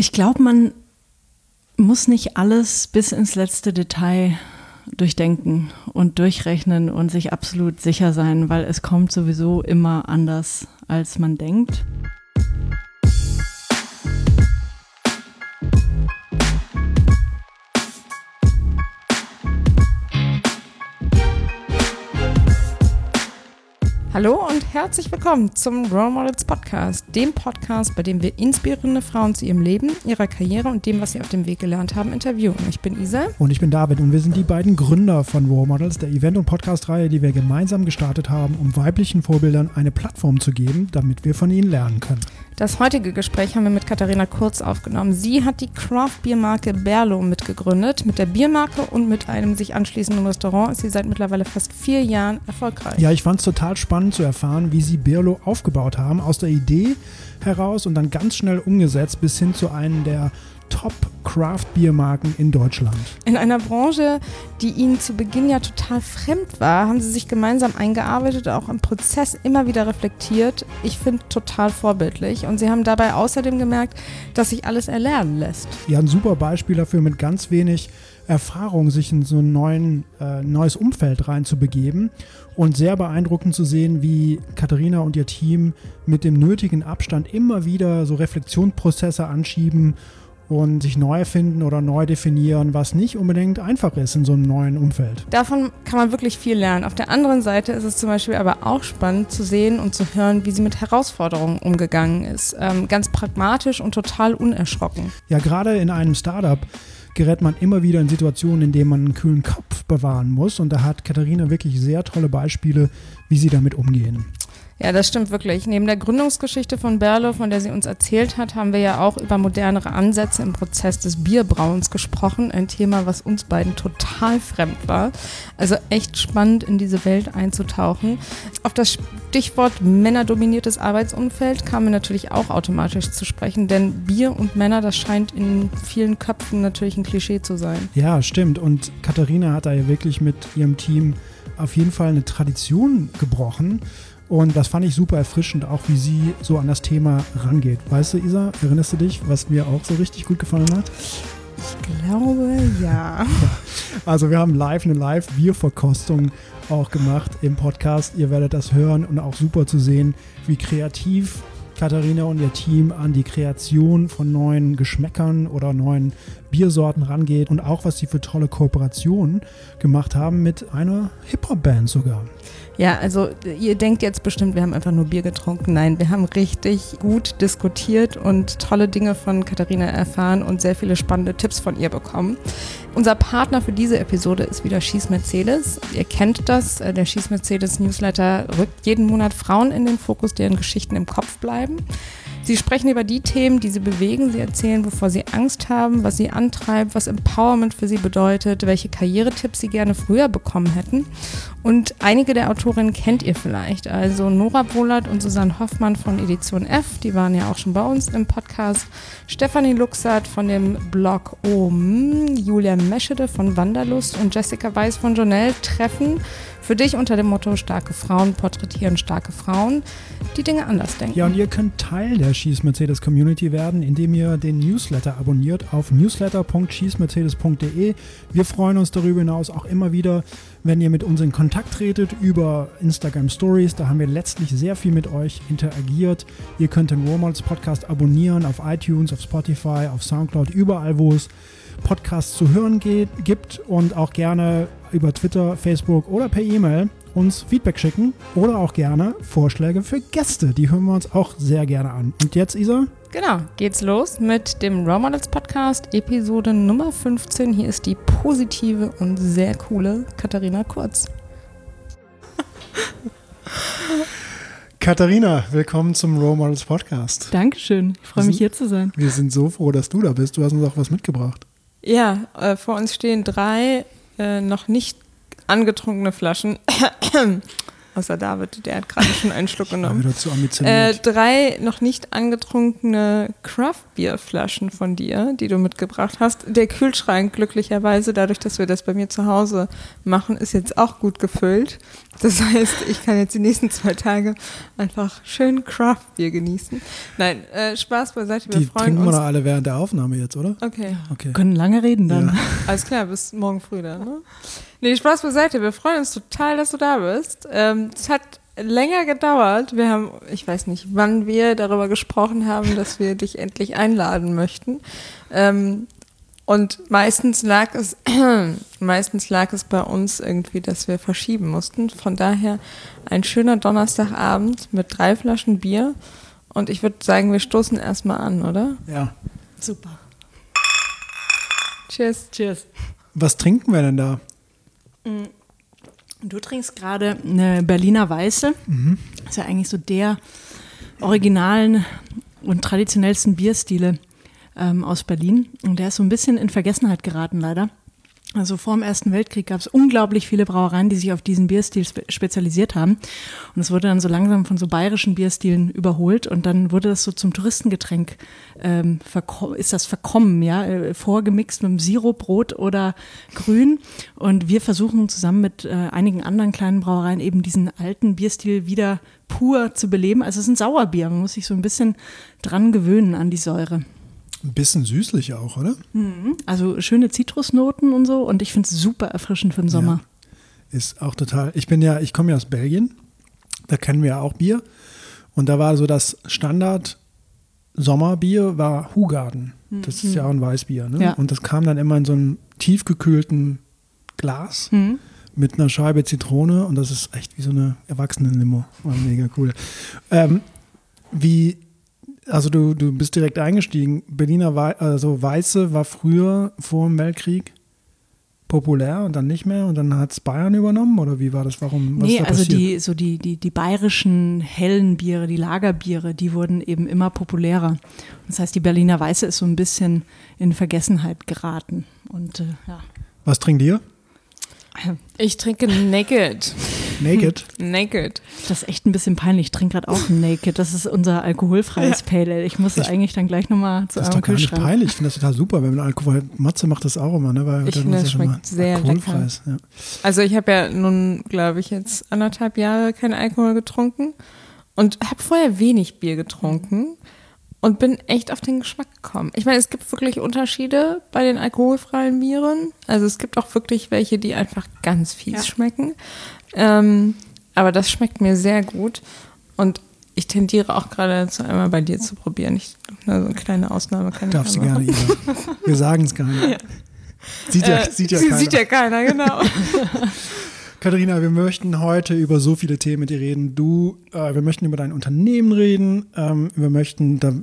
Ich glaube, man muss nicht alles bis ins letzte Detail durchdenken und durchrechnen und sich absolut sicher sein, weil es kommt sowieso immer anders, als man denkt. Hallo und herzlich willkommen zum Role Models Podcast, dem Podcast, bei dem wir inspirierende Frauen zu ihrem Leben, ihrer Karriere und dem, was sie auf dem Weg gelernt haben, interviewen. Ich bin Isa. Und ich bin David und wir sind die beiden Gründer von Role Models, der Event- und Podcast-Reihe, die wir gemeinsam gestartet haben, um weiblichen Vorbildern eine Plattform zu geben, damit wir von ihnen lernen können. Das heutige Gespräch haben wir mit Katharina Kurz aufgenommen. Sie hat die Craft-Biermarke Berlo mitgegründet. Mit der Biermarke und mit einem sich anschließenden Restaurant ist sie seit mittlerweile fast vier Jahren erfolgreich. Ja, ich fand es total spannend zu erfahren, wie sie Berlo aufgebaut haben, aus der Idee heraus und dann ganz schnell umgesetzt bis hin zu einem der Top-Craft-Biermarken in Deutschland. In einer Branche, die ihnen zu Beginn ja total fremd war, haben sie sich gemeinsam eingearbeitet, auch im Prozess immer wieder reflektiert. Ich finde total vorbildlich. Und sie haben dabei außerdem gemerkt, dass sich alles erlernen lässt. Ja, ein super Beispiel dafür, mit ganz wenig Erfahrung sich in so ein äh, neues Umfeld reinzubegeben und sehr beeindruckend zu sehen, wie Katharina und ihr Team mit dem nötigen Abstand immer wieder so Reflexionsprozesse anschieben und sich neu erfinden oder neu definieren, was nicht unbedingt einfach ist in so einem neuen Umfeld. Davon kann man wirklich viel lernen. Auf der anderen Seite ist es zum Beispiel aber auch spannend zu sehen und zu hören, wie sie mit Herausforderungen umgegangen ist. Ähm, ganz pragmatisch und total unerschrocken. Ja, gerade in einem Startup gerät man immer wieder in Situationen, in denen man einen kühlen Kopf bewahren muss. Und da hat Katharina wirklich sehr tolle Beispiele, wie sie damit umgehen. Ja, das stimmt wirklich. Neben der Gründungsgeschichte von Berlo, von der sie uns erzählt hat, haben wir ja auch über modernere Ansätze im Prozess des Bierbrauens gesprochen. Ein Thema, was uns beiden total fremd war. Also echt spannend, in diese Welt einzutauchen. Auf das Stichwort männerdominiertes Arbeitsumfeld kamen wir natürlich auch automatisch zu sprechen, denn Bier und Männer, das scheint in vielen Köpfen natürlich ein Klischee zu sein. Ja, stimmt. Und Katharina hat da ja wirklich mit ihrem Team auf jeden Fall eine Tradition gebrochen und das fand ich super erfrischend, auch wie sie so an das Thema rangeht. Weißt du, Isa, erinnerst du dich, was mir auch so richtig gut gefallen hat? Ich glaube, ja. Also wir haben live eine Live-Bierverkostung auch gemacht im Podcast. Ihr werdet das hören und auch super zu sehen, wie kreativ Katharina und ihr Team an die Kreation von neuen Geschmäckern oder neuen Biersorten rangeht und auch was sie für tolle Kooperationen gemacht haben mit einer Hip-Hop-Band sogar. Ja, also ihr denkt jetzt bestimmt, wir haben einfach nur Bier getrunken. Nein, wir haben richtig gut diskutiert und tolle Dinge von Katharina erfahren und sehr viele spannende Tipps von ihr bekommen. Unser Partner für diese Episode ist wieder Schieß Mercedes. Ihr kennt das, der Schieß Mercedes Newsletter rückt jeden Monat Frauen in den Fokus, deren Geschichten im Kopf bleiben. Sie sprechen über die Themen, die sie bewegen. Sie erzählen, wovor sie Angst haben, was sie antreibt, was Empowerment für sie bedeutet, welche Karrieretipps sie gerne früher bekommen hätten. Und einige der Autorinnen kennt ihr vielleicht. Also Nora Bohlert und Susanne Hoffmann von Edition F, die waren ja auch schon bei uns im Podcast. Stefanie Luxert von dem Blog OM, Julia Meschede von Wanderlust und Jessica Weiß von Jonelle treffen für dich unter dem Motto Starke Frauen porträtieren starke Frauen, die Dinge anders denken. Ja, und ihr könnt Teil der Schieß Mercedes Community werden, indem ihr den Newsletter abonniert auf newsletter.schießmercedes.de. Wir freuen uns darüber hinaus auch immer wieder, wenn ihr mit uns in Kontakt tretet über Instagram Stories. Da haben wir letztlich sehr viel mit euch interagiert. Ihr könnt den Warmods Podcast abonnieren auf iTunes, auf Spotify, auf Soundcloud, überall, wo es Podcasts zu hören geht, gibt und auch gerne über Twitter, Facebook oder per E-Mail uns Feedback schicken oder auch gerne Vorschläge für Gäste. Die hören wir uns auch sehr gerne an. Und jetzt, Isa? Genau, geht's los mit dem Raw Models Podcast, Episode Nummer 15. Hier ist die positive und sehr coole Katharina Kurz. Katharina, willkommen zum Raw Models Podcast. Dankeschön, ich freue mich hier zu sein. Wir sind so froh, dass du da bist. Du hast uns auch was mitgebracht. Ja, äh, vor uns stehen drei äh, noch nicht angetrunkene Flaschen Außer David, der hat gerade schon einen Schluck genommen. wieder zu Äh, ambitioniert. drei noch nicht angetrunkene Craft-Bier-Flaschen von dir, die du mitgebracht hast. Der Kühlschrank, glücklicherweise, dadurch, dass wir das bei mir zu Hause machen, ist jetzt auch gut gefüllt. Das heißt, ich kann jetzt die nächsten zwei Tage einfach schön Craft-Bier genießen. Nein, äh, Spaß beiseite, wir die freuen trinken wir uns. doch alle während der Aufnahme jetzt, oder? Okay. Okay. Wir können lange reden dann. Ja. Alles klar, bis morgen früh dann, ne? Nee, Spaß beiseite. Wir freuen uns total, dass du da bist. Ähm, es hat länger gedauert. Wir haben, ich weiß nicht, wann wir darüber gesprochen haben, dass wir dich endlich einladen möchten. Ähm, und meistens lag es, meistens lag es bei uns irgendwie, dass wir verschieben mussten. Von daher ein schöner Donnerstagabend mit drei Flaschen Bier. Und ich würde sagen, wir stoßen erstmal an, oder? Ja. Super. Cheers. Cheers. Was trinken wir denn da? Du trinkst gerade eine Berliner Weiße. Das ist ja eigentlich so der originalen und traditionellsten Bierstile ähm, aus Berlin. Und der ist so ein bisschen in Vergessenheit geraten, leider. Also vor dem Ersten Weltkrieg gab es unglaublich viele Brauereien, die sich auf diesen Bierstil spe spezialisiert haben. Und es wurde dann so langsam von so bayerischen Bierstilen überholt und dann wurde das so zum Touristengetränk, ähm, ist das verkommen, ja, äh, vorgemixt mit einem Sirup, Rot oder Grün. Und wir versuchen zusammen mit äh, einigen anderen kleinen Brauereien eben diesen alten Bierstil wieder pur zu beleben. Also es ist ein Sauerbier, man muss sich so ein bisschen dran gewöhnen an die Säure. Ein bisschen süßlich auch, oder? Also schöne Zitrusnoten und so und ich finde es super erfrischend für den Sommer. Ist auch total. Ich bin ja, ich komme ja aus Belgien. Da kennen wir ja auch Bier. Und da war so das Standard Sommerbier war Hugarden. Das ist ja auch ein Weißbier. Ne? Ja. Und das kam dann immer in so einem tiefgekühlten Glas Mhm. mit einer Scheibe Zitrone. Und das ist echt wie so eine Erwachsenenlimo. War mega cool. Ähm, wie, also du, du bist direkt eingestiegen. Berliner Wei also Weiße war früher vor dem Weltkrieg populär und dann nicht mehr und dann hat es Bayern übernommen oder wie war das? Warum? Was Nee, also die, so die, die, die bayerischen hellen Biere, die Lagerbiere, die wurden eben immer populärer. Das heißt, die Berliner Weiße ist so ein bisschen in Vergessenheit geraten. Und äh, ja. Was trinkt ihr? Ich trinke Naked. Naked? Naked. Das ist echt ein bisschen peinlich. Ich trinke gerade auch Naked. Das ist unser alkoholfreies Pale Ale. Ich muss Ich- eigentlich dann gleich nochmal zu Das ist eurem doch gar nicht peinlich. Ich finde das total super, wenn man Alkohol. Matze macht das auch immer, ne? Weil Ich finde, ist das ja schmeckt sehr alkoholfrei ist, Ja. Also ich habe ja nun, glaube ich, jetzt anderthalb Jahre keinen Alkohol getrunken und habe vorher wenig Bier getrunken und bin echt auf den Geschmack gekommen. Ich meine, es gibt wirklich Unterschiede bei den alkoholfreien Bieren. Also es gibt auch wirklich welche, die einfach ganz fies Ja. schmecken. Ähm, aber das schmeckt mir sehr gut und ich tendiere auch gerade dazu, einmal bei dir zu probieren. Ich, nur so eine kleine Ausnahme kann Darf ich sie ja gerne. Ida. Wir sagen es gar nicht. Sieht ja, Äh, sieht ja keiner. Sieht ja keiner, genau. Katharina, wir möchten heute über so viele Themen mit dir reden. Du, äh, wir möchten über dein Unternehmen reden. Ähm, wir möchten, da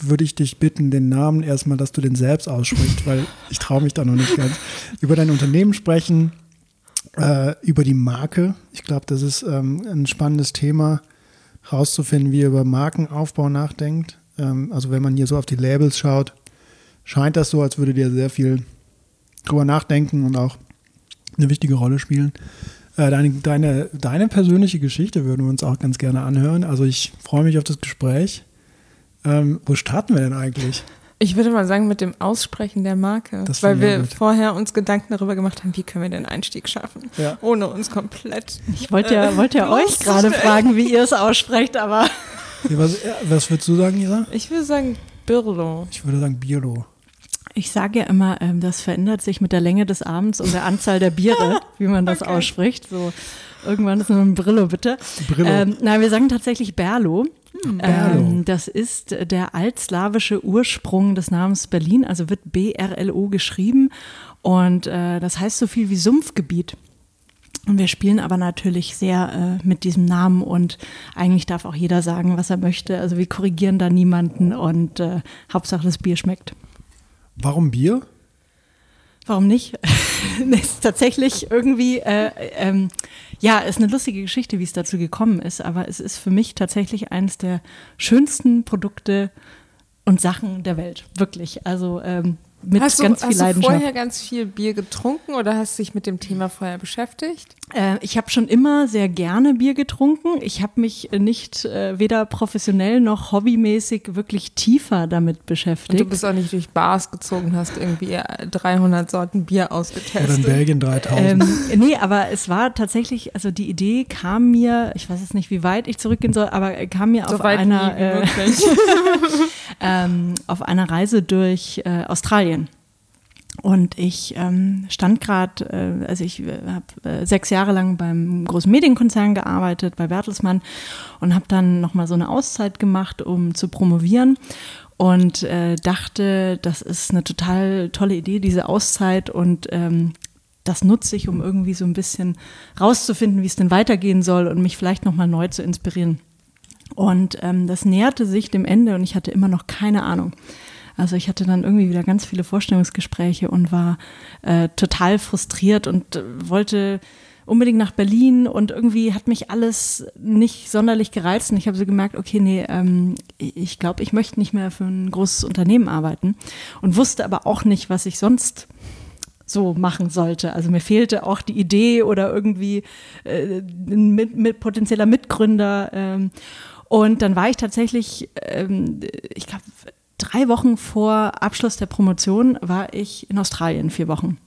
würde ich dich bitten, den Namen erstmal, dass du den selbst aussprichst, weil ich traue mich da noch nicht ganz. Über dein Unternehmen sprechen, äh, über die Marke. Ich glaube, das ist ähm, ein spannendes Thema, rauszufinden, wie ihr über Markenaufbau nachdenkt. Ähm, also wenn man hier so auf die Labels schaut, scheint das so, als würde dir sehr viel drüber nachdenken und auch eine wichtige Rolle spielen. Äh, deine, deine, deine persönliche Geschichte würden wir uns auch ganz gerne anhören. Also ich freue mich auf das Gespräch. Ähm, wo starten wir denn eigentlich? Ich würde mal sagen, mit dem Aussprechen der Marke. Das weil wir gut. vorher uns Gedanken darüber gemacht haben, wie können wir den Einstieg schaffen, Ja. ohne uns komplett. Ich wollte ja, wollte ja Äh, euch gerade fragen, wie ihr es aussprecht, aber Ja, was, ja, was würdest du sagen, Isa? Ich würde sagen, Birlo. Ich würde sagen Biolo. ich sage ja immer, ähm, das verändert sich mit der Länge des Abends und der Anzahl der Biere, wie man das Okay. ausspricht. So irgendwann ist nur ein Brillo, bitte. Brillo. Ähm, nein, wir sagen tatsächlich Berlo. Berlo. Ähm, das ist der altslawische Ursprung des Namens Berlin, also wird B-R-L-O geschrieben. Und äh, das heißt so viel wie Sumpfgebiet. Und wir spielen aber natürlich sehr äh, mit diesem Namen und eigentlich darf auch jeder sagen, was er möchte. Also wir korrigieren da niemanden und äh, Hauptsache das Bier schmeckt. Warum Bier? Warum nicht? ist tatsächlich irgendwie, äh, ähm, ja, ist eine lustige Geschichte, wie es dazu gekommen ist, aber es ist für mich tatsächlich eines der schönsten Produkte und Sachen der Welt. Wirklich. Also ähm, mit hast du, ganz viel hast Leidenschaft. du vorher ganz viel Bier getrunken oder hast du dich mit dem Thema vorher beschäftigt? Äh, ich habe schon immer sehr gerne Bier getrunken. Ich habe mich nicht äh, weder professionell noch hobbymäßig wirklich tiefer damit beschäftigt. Und du bist auch nicht durch Bars gezogen, hast irgendwie 300 Sorten Bier Oder in ausgetestet. Belgien 3000. ähm, nee, aber es war tatsächlich, also die Idee kam mir, ich weiß jetzt nicht, wie weit ich zurückgehen soll, aber kam mir so auf einer, äh, ähm, auf einer Reise durch äh, Australien. Und ich ähm, stand gerade, äh, also ich äh, habe äh, sechs Jahre lang beim großen Medienkonzern gearbeitet, bei Bertelsmann und habe dann nochmal so eine Auszeit gemacht, um zu promovieren und äh, dachte, das ist eine total tolle Idee, diese Auszeit und ähm, das nutze ich, um irgendwie so ein bisschen rauszufinden, wie es denn weitergehen soll und mich vielleicht nochmal neu zu inspirieren. Und ähm, das näherte sich dem Ende und ich hatte immer noch keine Ahnung. Also ich hatte dann irgendwie wieder ganz viele Vorstellungsgespräche und war äh, total frustriert und äh, wollte unbedingt nach Berlin und irgendwie hat mich alles nicht sonderlich gereizt und ich habe so gemerkt, okay, nee, ähm, ich glaube, ich möchte nicht mehr für ein großes Unternehmen arbeiten und wusste aber auch nicht, was ich sonst so machen sollte. Also mir fehlte auch die Idee oder irgendwie äh, ein mit, mit potenzieller Mitgründer. Ähm, und dann war ich tatsächlich, ähm, ich glaube, drei Wochen vor Abschluss der Promotion war ich in Australien, vier Wochen.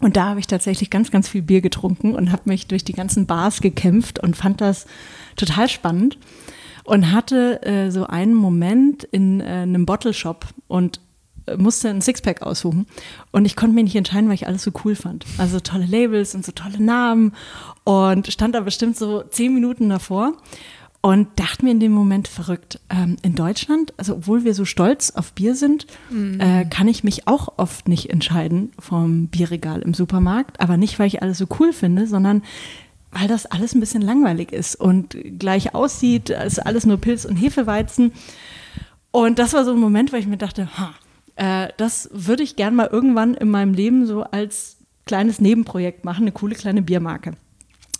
Und da habe ich tatsächlich ganz, ganz viel Bier getrunken und habe mich durch die ganzen Bars gekämpft und fand das total spannend und hatte äh, so einen Moment in äh, einem Bottle Shop und äh, musste ein Sixpack aussuchen und ich konnte mich nicht entscheiden, weil ich alles so cool fand. Also tolle Labels und so tolle Namen und stand da bestimmt so zehn Minuten davor und dachte mir in dem Moment verrückt, ähm, in Deutschland, also obwohl wir so stolz auf Bier sind, äh, kann ich mich auch oft nicht entscheiden vom Bierregal im Supermarkt, aber nicht, weil ich alles so cool finde, sondern weil das alles ein bisschen langweilig ist und gleich aussieht, ist alles nur Pilz und Hefeweizen. Und das war so ein Moment, wo ich mir dachte, ha, äh, das würde ich gern mal irgendwann in meinem Leben so als kleines Nebenprojekt machen, eine coole kleine Biermarke.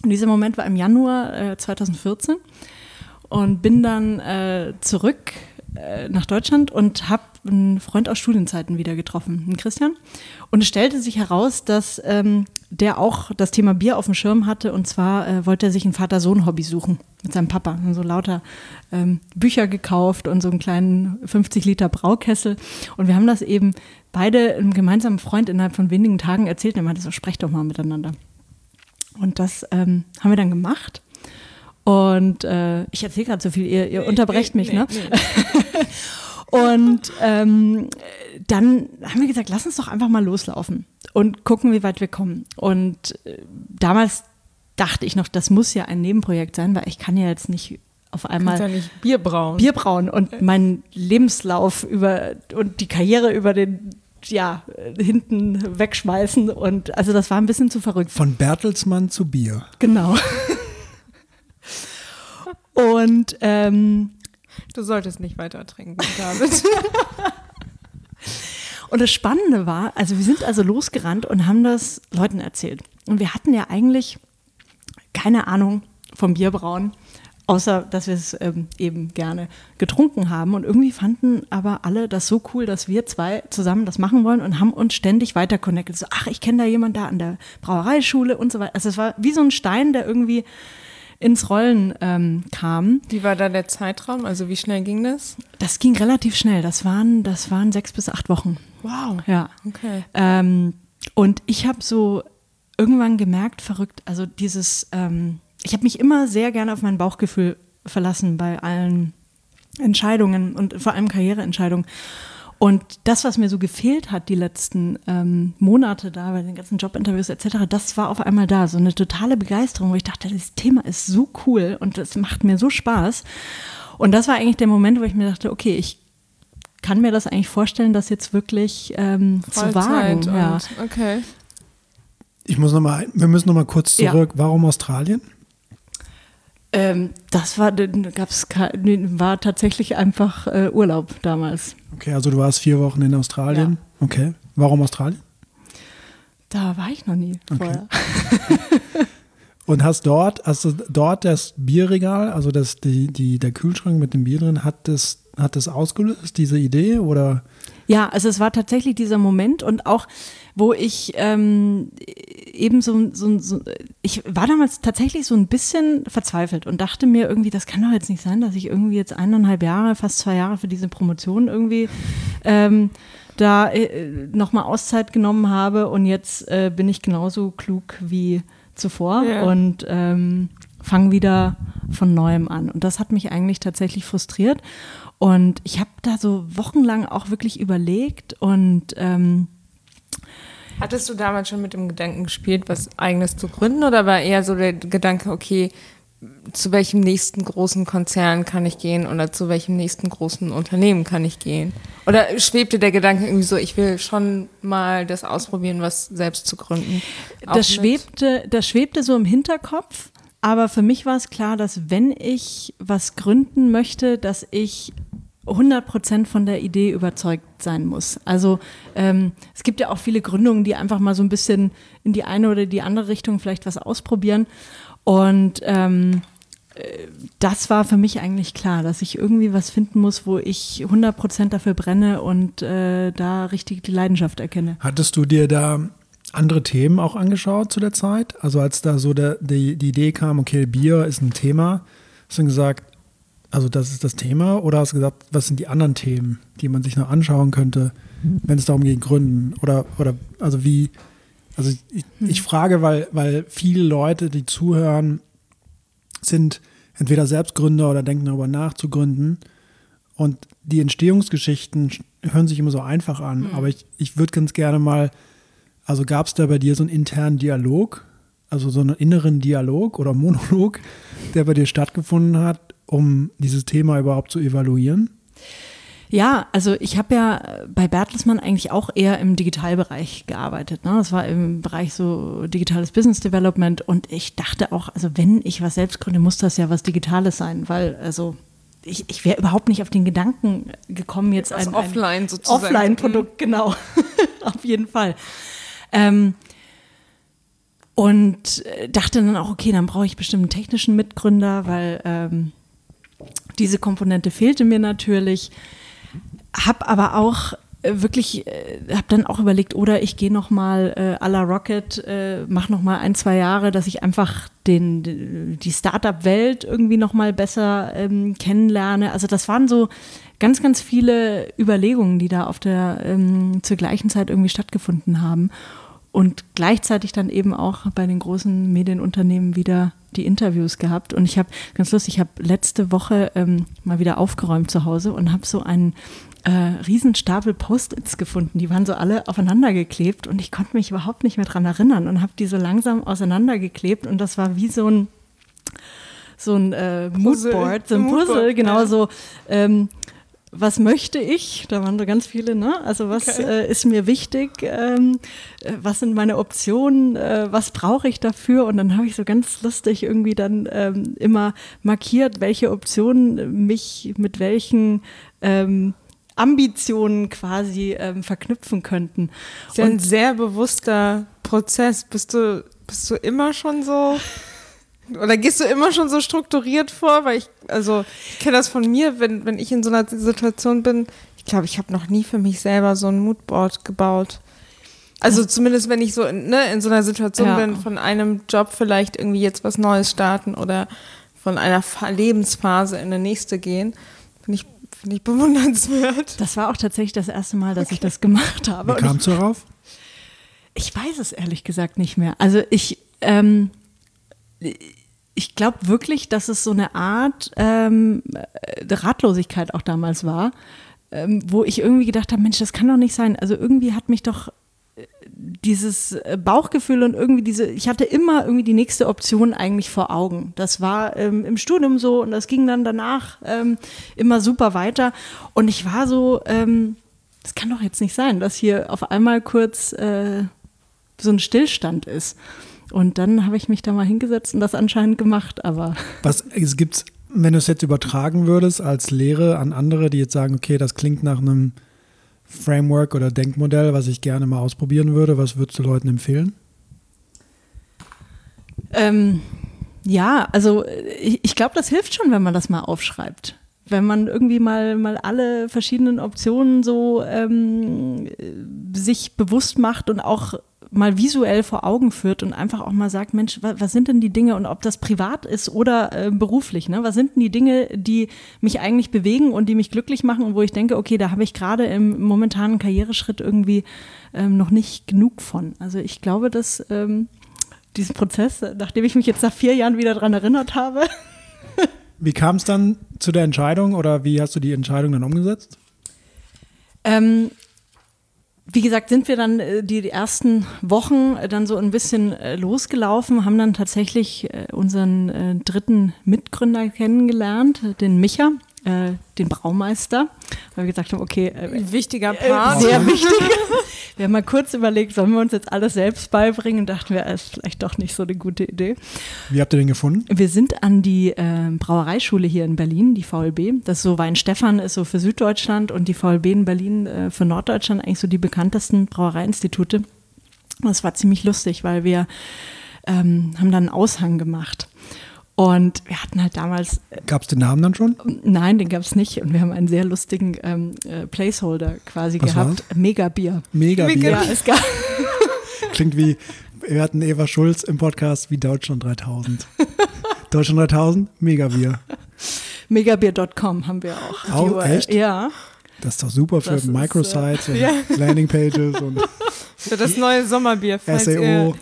Und dieser Moment war im Januar äh, 2014 und bin dann äh, zurück äh, nach Deutschland und habe einen Freund aus Studienzeiten wieder getroffen, einen Christian. Und es stellte sich heraus, dass ähm, der auch das Thema Bier auf dem Schirm hatte. Und zwar äh, wollte er sich ein Vater-Sohn-Hobby suchen mit seinem Papa. Und so lauter ähm, Bücher gekauft und so einen kleinen 50 Liter Braukessel. Und wir haben das eben beide einem gemeinsamen Freund innerhalb von wenigen Tagen erzählt. Und er meinte so, sprecht doch mal miteinander. Und das ähm, haben wir dann gemacht. Und äh, ich erzähle gerade so viel, ihr, ihr unterbrecht mich, ne? Und ähm, dann haben wir gesagt, lass uns doch einfach mal loslaufen und gucken, wie weit wir kommen. Und äh, damals dachte ich noch, das muss ja ein Nebenprojekt sein, weil ich kann ja jetzt nicht auf einmal ja nicht Bier brauen. Bier brauen und meinen Lebenslauf über und die Karriere über den ja hinten wegschmeißen und also das war ein bisschen zu verrückt. Von Bertelsmann zu Bier. Genau. Und ähm, Du solltest nicht weiter trinken, David. Und das Spannende war, also wir sind also losgerannt und haben das Leuten erzählt. Und wir hatten ja eigentlich keine Ahnung vom Bierbrauen, außer dass wir es ähm, eben gerne getrunken haben. Und irgendwie fanden aber alle das so cool, dass wir zwei zusammen das machen wollen und haben uns ständig weiter connected. So, ach, ich kenne da jemanden da an der Brauereischule und so weiter. Also es war wie so ein Stein, der irgendwie ins Rollen ähm, kam. Wie war da der Zeitraum? Also wie schnell ging das? Das ging relativ schnell. Das waren, das waren sechs bis acht Wochen. Wow. Ja. Okay. Ähm, und ich habe so irgendwann gemerkt, verrückt, also dieses, ähm, ich habe mich immer sehr gerne auf mein Bauchgefühl verlassen bei allen Entscheidungen und vor allem Karriereentscheidungen. Und das, was mir so gefehlt hat, die letzten ähm, Monate da bei den ganzen Jobinterviews etc., das war auf einmal da. So eine totale Begeisterung, wo ich dachte, das Thema ist so cool und das macht mir so Spaß. Und das war eigentlich der Moment, wo ich mir dachte, okay, ich kann mir das eigentlich vorstellen, das jetzt wirklich ähm, zu wagen. Ja. okay. Ich muss noch mal, wir müssen noch mal kurz Ja. zurück. Warum Australien? Ähm, das war, gab's, war tatsächlich einfach äh, Urlaub damals. Okay, also du warst vier Wochen in Australien. Okay. Warum Australien? Da war ich noch nie vorher. Und hast dort, hast du dort das Bierregal, also das, die, die, der Kühlschrank mit dem Bier drin, hat das hat das ausgelöst, diese Idee oder? Ja, also es war tatsächlich dieser Moment und auch, wo ich ähm, eben so, so, so, ich war damals tatsächlich so ein bisschen verzweifelt und dachte mir irgendwie, das kann doch jetzt nicht sein, dass ich irgendwie jetzt eineinhalb Jahre, fast zwei Jahre für diese Promotion irgendwie ähm, da äh, nochmal Auszeit genommen habe und jetzt äh, bin ich genauso klug wie zuvor ja. und ähm, fange wieder von neuem an. Und das hat mich eigentlich tatsächlich frustriert. Und ich habe da so wochenlang auch wirklich überlegt und ähm, Hattest du damals schon mit dem Gedanken gespielt, was eigenes zu gründen oder war eher so der Gedanke, okay, zu welchem nächsten großen Konzern kann ich gehen oder zu welchem nächsten großen Unternehmen kann ich gehen? Oder schwebte der Gedanke irgendwie so, ich will schon mal das ausprobieren, was selbst zu gründen? Das schwebte, das schwebte so im Hinterkopf, aber für mich war es klar, dass wenn ich was gründen möchte, dass ich 100 Prozent von der Idee überzeugt sein muss. Also ähm, es gibt ja auch viele Gründungen, die einfach mal so ein bisschen in die eine oder die andere Richtung vielleicht was ausprobieren. Und ähm, äh, das war für mich eigentlich klar, dass ich irgendwie was finden muss, wo ich 100 Prozent dafür brenne und äh, da richtig die Leidenschaft erkenne. Hattest du dir da andere Themen auch angeschaut zu der Zeit? Also als da so der, die, die Idee kam, okay, Bier ist ein Thema, hast du gesagt, also das ist das Thema oder hast du gesagt, was sind die anderen Themen, die man sich noch anschauen könnte, wenn es darum geht, Gründen? Oder, oder also wie, also ich, hm. ich frage, weil, weil viele Leute, die zuhören, sind entweder Selbstgründer oder denken darüber nach zu gründen. Und die Entstehungsgeschichten hören sich immer so einfach an. Mhm. Aber ich, ich würde ganz gerne mal, also gab es da bei dir so einen internen Dialog, also so einen inneren Dialog oder Monolog, der bei dir stattgefunden hat, um dieses Thema überhaupt zu evaluieren? Ja, also ich habe ja bei Bertelsmann eigentlich auch eher im Digitalbereich gearbeitet. Ne? Das war im Bereich so digitales Business Development und ich dachte auch, also wenn ich was selbst gründe, muss das ja was Digitales sein, weil also ich, ich wäre überhaupt nicht auf den Gedanken gekommen, jetzt ein, ein Offline sozusagen. Offline-Produkt, genau, auf jeden Fall. Ähm, und dachte dann auch, okay, dann brauche ich bestimmt einen technischen Mitgründer, weil ähm, diese Komponente fehlte mir natürlich. Hab aber auch äh, wirklich, äh, habe dann auch überlegt, oder ich gehe noch mal äh, à la Rocket, äh, mache noch mal ein, zwei Jahre, dass ich einfach den, die Startup-Welt irgendwie noch mal besser ähm, kennenlerne. Also das waren so ganz, ganz viele Überlegungen, die da auf der ähm, zur gleichen Zeit irgendwie stattgefunden haben und gleichzeitig dann eben auch bei den großen Medienunternehmen wieder die Interviews gehabt. Und ich habe, ganz lustig, ich habe letzte Woche ähm, mal wieder aufgeräumt zu Hause und habe so einen äh, Riesenstapel Post-its gefunden. Die waren so alle aufeinander geklebt und ich konnte mich überhaupt nicht mehr dran erinnern und habe die so langsam auseinandergeklebt und das war wie so ein so ein äh, Moodboard, so ein Puzzle, genau so. Ähm, was möchte ich? Da waren so ganz viele, ne? Also was okay. äh, ist mir wichtig? Ähm, äh, was sind meine Optionen? Äh, was brauche ich dafür? Und dann habe ich so ganz lustig irgendwie dann ähm, immer markiert, welche Optionen mich mit welchen ähm, Ambitionen quasi ähm, verknüpfen könnten. Das ist ja ein sehr bewusster Prozess. Bist du, bist du immer schon so oder gehst du immer schon so strukturiert vor? Weil ich, also, ich kenne das von mir, wenn, wenn ich in so einer Situation bin. Ich glaube, ich habe noch nie für mich selber so ein Moodboard gebaut. Also zumindest, wenn ich so ne, in so einer Situation ja. bin, von einem Job vielleicht irgendwie jetzt was Neues starten oder von einer Lebensphase in eine nächste gehen, finde ich, find ich bewundernswert. Das war auch tatsächlich das erste Mal, dass okay. ich das gemacht habe. Wie kamst du darauf? Ich weiß es ehrlich gesagt nicht mehr. Also ich, ähm, ich glaube wirklich, dass es so eine Art ähm, Ratlosigkeit auch damals war, ähm, wo ich irgendwie gedacht habe, Mensch, das kann doch nicht sein. Also irgendwie hat mich doch äh, dieses äh, Bauchgefühl und irgendwie diese, ich hatte immer irgendwie die nächste Option eigentlich vor Augen. Das war ähm, im Studium so und das ging dann danach ähm, immer super weiter. Und ich war so, ähm, das kann doch jetzt nicht sein, dass hier auf einmal kurz äh, so ein Stillstand ist. Und dann habe ich mich da mal hingesetzt und das anscheinend gemacht, aber. Was es gibt's, wenn du es jetzt übertragen würdest als Lehre an andere, die jetzt sagen, okay, das klingt nach einem Framework oder Denkmodell, was ich gerne mal ausprobieren würde, was würdest du Leuten empfehlen? Ähm, ja, also ich, ich glaube, das hilft schon, wenn man das mal aufschreibt. wenn man irgendwie mal, mal alle verschiedenen Optionen so ähm, sich bewusst macht und auch mal visuell vor Augen führt und einfach auch mal sagt, Mensch, was, sind denn die Dinge und ob das privat ist oder äh, beruflich, ne? Was sind denn die Dinge, die mich eigentlich bewegen und die mich glücklich machen und wo ich denke, okay, da habe ich gerade im momentanen Karriereschritt irgendwie ähm, noch nicht genug von. Also ich glaube, dass ähm, diesen Prozess, nachdem ich mich jetzt nach vier Jahren wieder daran erinnert habe. Wie kam es dann zu der Entscheidung oder wie hast du die Entscheidung dann umgesetzt? Ähm, wie gesagt, sind wir dann äh, die, ersten Wochen äh, dann so ein bisschen äh, losgelaufen, haben dann tatsächlich unseren dritten Mitgründer kennengelernt, den Micha, äh, den Braumeister, weil wir gesagt haben, okay, wichtiger Part, sehr wichtig. wir haben mal kurz überlegt, sollen wir uns jetzt alles selbst beibringen und dachten wir, ist vielleicht doch nicht so eine gute Idee. Wie habt ihr den gefunden? Wir sind an die äh, Brauereischule hier in Berlin, die VLB. Das ist so Weinstefan ist so für Süddeutschland und die VLB in Berlin äh, für Norddeutschland eigentlich so die bekanntesten Brauereiinstitute. Das war ziemlich lustig, weil wir ähm, haben dann einen Aushang gemacht. Und wir hatten halt damals. Gab es den Namen dann schon? Nein, den gab es nicht. Und wir haben einen sehr lustigen ähm, äh, Placeholder quasi Was gehabt. Megabier. Megabier. Ja, es gab. Klingt wie, wir hatten Eva Schulz im Podcast wie Deutschland 3000. Deutschland 3000, Megabier. Megabier.com haben wir auch. Auch, URL. echt? Ja. Das ist doch super für Das ist, Microsites ja. und Landingpages und Für das neue Sommerbier. SEO.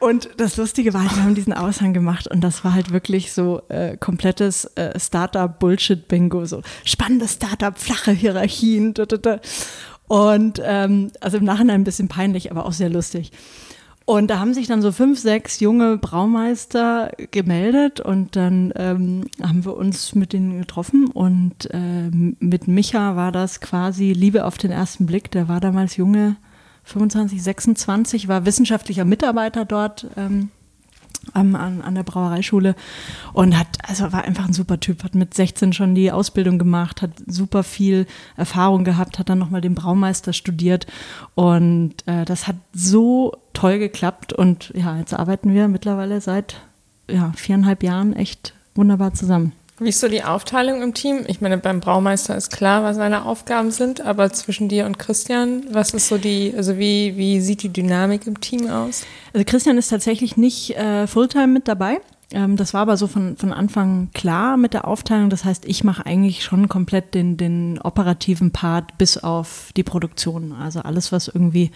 Und das Lustige war, wir haben diesen Aushang gemacht und das war halt wirklich so äh, komplettes äh, Startup-Bullshit-Bingo. So spannendes Startup, flache Hierarchien. Da, da, da. Und ähm, also im Nachhinein ein bisschen peinlich, aber auch sehr lustig. Und da haben sich dann so fünf, sechs junge Braumeister gemeldet und dann ähm, haben wir uns mit denen getroffen und ähm, mit Micha war das quasi Liebe auf den ersten Blick. Der war damals junge, 25, 26, war wissenschaftlicher Mitarbeiter dort ähm, an, an der Brauereischule und hat, also war einfach ein super Typ, hat mit 16 schon die Ausbildung gemacht, hat super viel Erfahrung gehabt, hat dann nochmal den Braumeister studiert und äh, das hat so toll geklappt und ja, jetzt arbeiten wir mittlerweile seit ja, viereinhalb Jahren echt wunderbar zusammen. Wie ist so die Aufteilung im Team? Ich meine, beim Braumeister ist klar, was seine Aufgaben sind, aber zwischen dir und Christian, was ist so die, also wie, wie sieht die Dynamik im Team aus? Also Christian ist tatsächlich nicht äh, Fulltime mit dabei. Ähm, das war aber so von, von Anfang klar mit der Aufteilung. Das heißt, ich mache eigentlich schon komplett den, den operativen Part bis auf die Produktion. Also alles, was irgendwie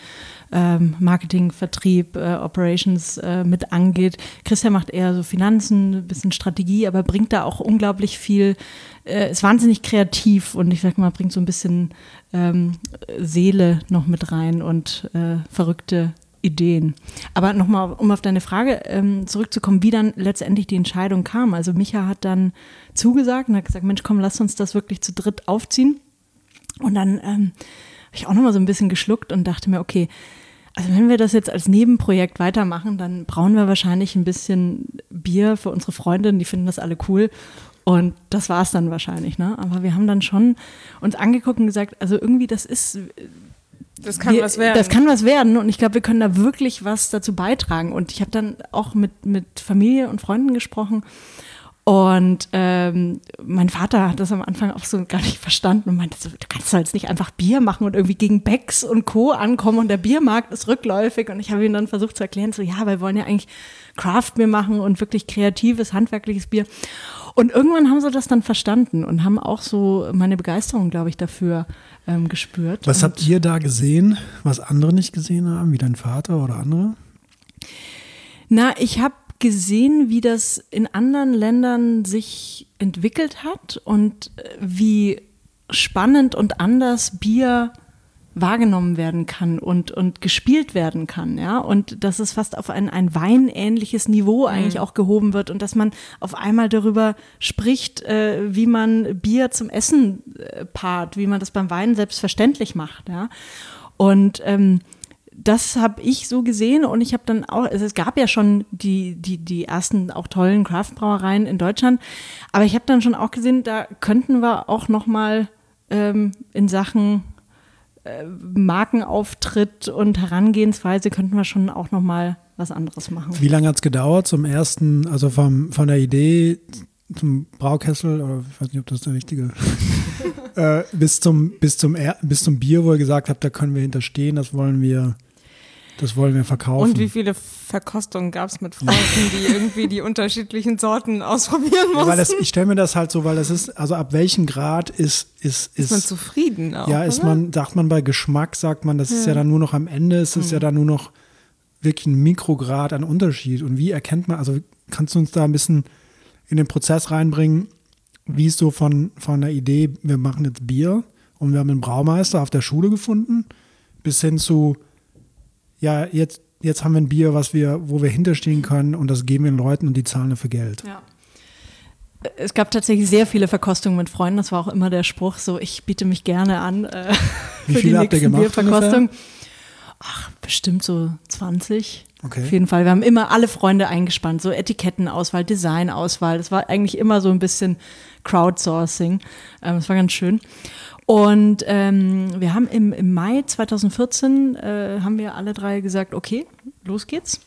ähm, Marketing, Vertrieb, äh, Operations äh, mit angeht. Christian macht eher so Finanzen, ein bisschen Strategie, aber bringt da auch unglaublich viel, äh, ist wahnsinnig kreativ und ich sag mal, bringt so ein bisschen ähm, Seele noch mit rein und äh, verrückte Ideen. Aber nochmal, um auf deine Frage ähm, zurückzukommen, wie dann letztendlich die Entscheidung kam. Also Micha hat dann zugesagt und hat gesagt, Mensch, komm, lass uns das wirklich zu dritt aufziehen. Und dann ähm, habe ich auch nochmal so ein bisschen geschluckt und dachte mir, okay, also wenn wir das jetzt als Nebenprojekt weitermachen, dann brauen wir wahrscheinlich ein bisschen Bier für unsere Freundinnen, die finden das alle cool. Und das war es dann wahrscheinlich, ne? Aber wir haben dann schon uns angeguckt und gesagt, also irgendwie das ist Das kann wir, was werden. Das kann was werden und ich glaube, wir können da wirklich was dazu beitragen. Und ich habe dann auch mit, mit Familie und Freunden gesprochen. Und ähm, mein Vater hat das am Anfang auch so gar nicht verstanden und meinte so, du kannst doch jetzt nicht einfach Bier machen und irgendwie gegen Becks und Co. ankommen und der Biermarkt ist rückläufig. Und ich habe ihm dann versucht zu erklären, so ja, wir wollen ja eigentlich Craft-Bier machen und wirklich kreatives, handwerkliches Bier. Und irgendwann haben sie das dann verstanden und haben auch so meine Begeisterung, glaube ich, dafür ähm, gespürt. Was und habt ihr da gesehen, was andere nicht gesehen haben, wie dein Vater oder andere? Na, ich habe gesehen, wie das in anderen Ländern sich entwickelt hat und äh, wie spannend und anders Bier wahrgenommen werden kann und, und gespielt werden kann, ja, und dass es fast auf ein, ein weinähnliches Niveau eigentlich auch gehoben wird und dass man auf einmal darüber spricht, äh, wie man Bier zum Essen äh, paart, wie man das beim Wein selbstverständlich macht, ja, und ähm, das habe ich so gesehen und ich habe dann auch, also es gab ja schon die, die, die ersten auch tollen Craft-Brauereien in Deutschland, aber ich habe dann schon auch gesehen, da könnten wir auch noch mal ähm, in Sachen äh, Markenauftritt und Herangehensweise könnten wir schon auch noch mal was anderes machen. Wie lange hat es gedauert zum ersten, also vom, von der Idee zum Braukessel, oder ich weiß nicht, ob das der richtige, äh, bis, zum, bis, zum, bis zum Bier, wo ihr gesagt habt, da können wir hinterstehen, das wollen wir das wollen wir verkaufen. Und wie viele Verkostungen gab es mit Freunden, die irgendwie die unterschiedlichen Sorten ausprobieren mussten? Ja, weil das, ich stelle mir das halt so, weil das ist, also ab welchem Grad ist ist ist, ist man zufrieden auch, Ja, ist oder? man sagt man bei Geschmack sagt man, das ja. ist ja dann nur noch am Ende, ist es mhm. ja dann nur noch wirklich ein Mikrograd an Unterschied und wie erkennt man, also kannst du uns da ein bisschen in den Prozess reinbringen, wie es so von von der Idee, wir machen jetzt Bier und wir haben einen Braumeister auf der Schule gefunden, bis hin zu ja, jetzt, jetzt haben wir ein Bier, was wir, wo wir hinterstehen können und das geben wir den Leuten und die zahlen dafür Geld. Ja. Es gab tatsächlich sehr viele Verkostungen mit Freunden. Das war auch immer der Spruch, so ich biete mich gerne an äh, Wie viele habt ihr gemacht, Bierverkostung. Ach, bestimmt so 20. Okay. Auf jeden Fall. Wir haben immer alle Freunde eingespannt, so Etikettenauswahl, Designauswahl. Das war eigentlich immer so ein bisschen Crowdsourcing. Ähm, das war ganz schön. Und ähm, wir haben im, im Mai 2014 äh, haben wir alle drei gesagt, okay, los geht's.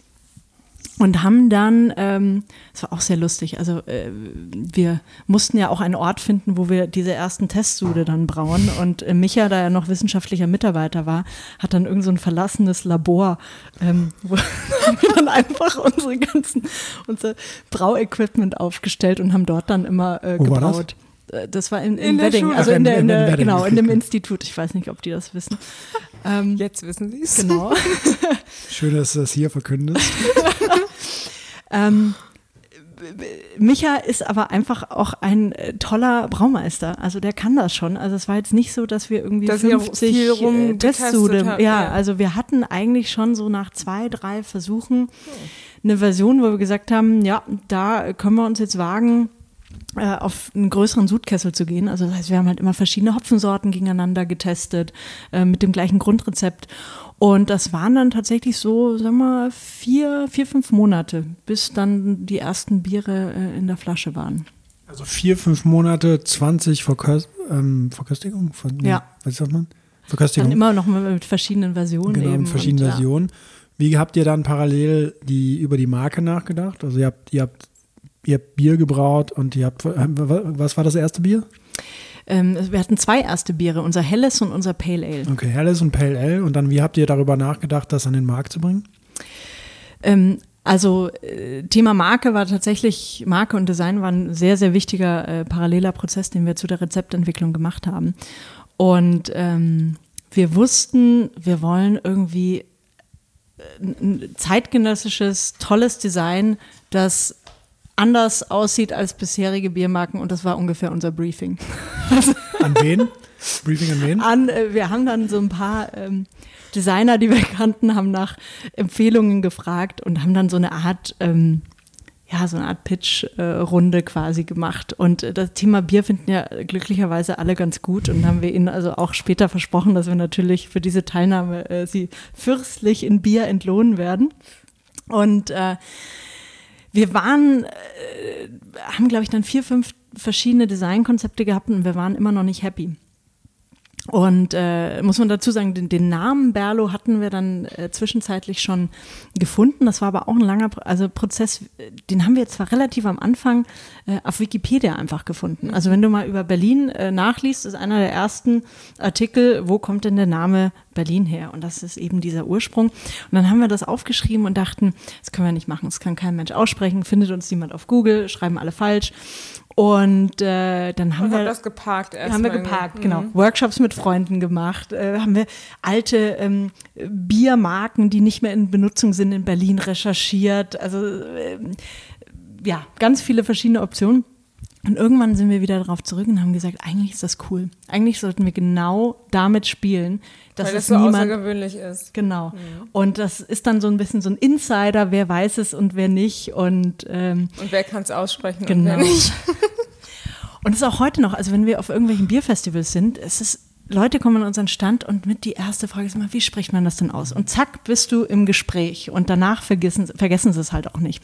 Und haben dann, ähm, das war auch sehr lustig, also äh, wir mussten ja auch einen Ort finden, wo wir diese ersten Testsude dann brauen. Und äh, Micha, da er noch wissenschaftlicher Mitarbeiter war, hat dann irgend so ein verlassenes Labor, ähm, wo wir dann einfach unsere ganzen, unser Brauequipment aufgestellt und haben dort dann immer äh, gebraut. Äh, das war in, in, in Wedding, also in, der, in, der, in genau, in dem Institut. Ich weiß nicht, ob die das wissen. Ähm, Jetzt wissen sie es. Genau. Schön, dass du das hier verkündest. ähm, Micha ist aber einfach auch ein äh, toller Braumeister. Also der kann das schon. Also es war jetzt nicht so, dass wir irgendwie dass 50 äh, Testsude. Ja, ja, also wir hatten eigentlich schon so nach zwei, drei Versuchen eine Version, wo wir gesagt haben, ja, da können wir uns jetzt wagen, äh, auf einen größeren Sudkessel zu gehen. Also das heißt, wir haben halt immer verschiedene Hopfensorten gegeneinander getestet äh, mit dem gleichen Grundrezept. Und das waren dann tatsächlich so, sagen wir mal, vier, vier, fünf Monate, bis dann die ersten Biere äh, in der Flasche waren. Also vier, fünf Monate, 20 Verköst ähm, Verköstigung? Ver ja. Was sagt man? Verköstigung. Dann immer noch mit verschiedenen Versionen. Genau, eben. mit verschiedenen und, Versionen. Wie habt ihr dann parallel die, über die Marke nachgedacht? Also ihr habt, ihr habt ihr habt Bier gebraut und ihr habt, was war das erste Bier? Ähm, wir hatten zwei erste Biere, unser Helles und unser Pale Ale. Okay, Helles und Pale Ale. Und dann, wie habt ihr darüber nachgedacht, das an den Markt zu bringen? Ähm, also äh, Thema Marke war tatsächlich, Marke und Design war ein sehr, sehr wichtiger äh, paralleler Prozess, den wir zu der Rezeptentwicklung gemacht haben. Und ähm, wir wussten, wir wollen irgendwie äh, ein zeitgenössisches, tolles Design, das anders aussieht als bisherige Biermarken und das war ungefähr unser Briefing. An wen? Briefing an wen? An, äh, wir haben dann so ein paar ähm, Designer, die wir kannten, haben nach Empfehlungen gefragt und haben dann so eine Art, ähm, ja, so eine Art Pitch-Runde äh, quasi gemacht. Und äh, das Thema Bier finden ja glücklicherweise alle ganz gut und haben wir ihnen also auch später versprochen, dass wir natürlich für diese Teilnahme äh, sie fürstlich in Bier entlohnen werden. Und äh, wir waren, äh, haben, glaube ich, dann vier, fünf verschiedene Designkonzepte gehabt und wir waren immer noch nicht happy. Und äh, muss man dazu sagen, den, den Namen Berlo hatten wir dann äh, zwischenzeitlich schon gefunden. Das war aber auch ein langer also Prozess, den haben wir zwar relativ am Anfang äh, auf Wikipedia einfach gefunden. Also wenn du mal über Berlin äh, nachliest, ist einer der ersten Artikel, wo kommt denn der Name Berlin her? Und das ist eben dieser Ursprung. Und dann haben wir das aufgeschrieben und dachten, das können wir nicht machen, das kann kein Mensch aussprechen, findet uns niemand auf Google, schreiben alle falsch. Und äh, dann haben und wir das geparkt erst haben wir geparkt, genau. Mhm. Workshops mit Freunden gemacht, äh, haben wir alte ähm, Biermarken, die nicht mehr in Benutzung sind, in Berlin recherchiert. Also äh, ja, ganz viele verschiedene Optionen. Und irgendwann sind wir wieder darauf zurück und haben gesagt, eigentlich ist das cool. Eigentlich sollten wir genau damit spielen, dass Weil das es so niemand, außergewöhnlich ist. Genau. Mhm. Und das ist dann so ein bisschen so ein Insider, wer weiß es und wer nicht. Und, ähm, und wer kann es aussprechen genau. und wer nicht. und es ist auch heute noch, also wenn wir auf irgendwelchen Bierfestivals sind, es ist Leute kommen an unseren Stand und mit die erste Frage ist immer, wie spricht man das denn aus? Und zack, bist du im Gespräch und danach vergessen, vergessen sie es halt auch nicht.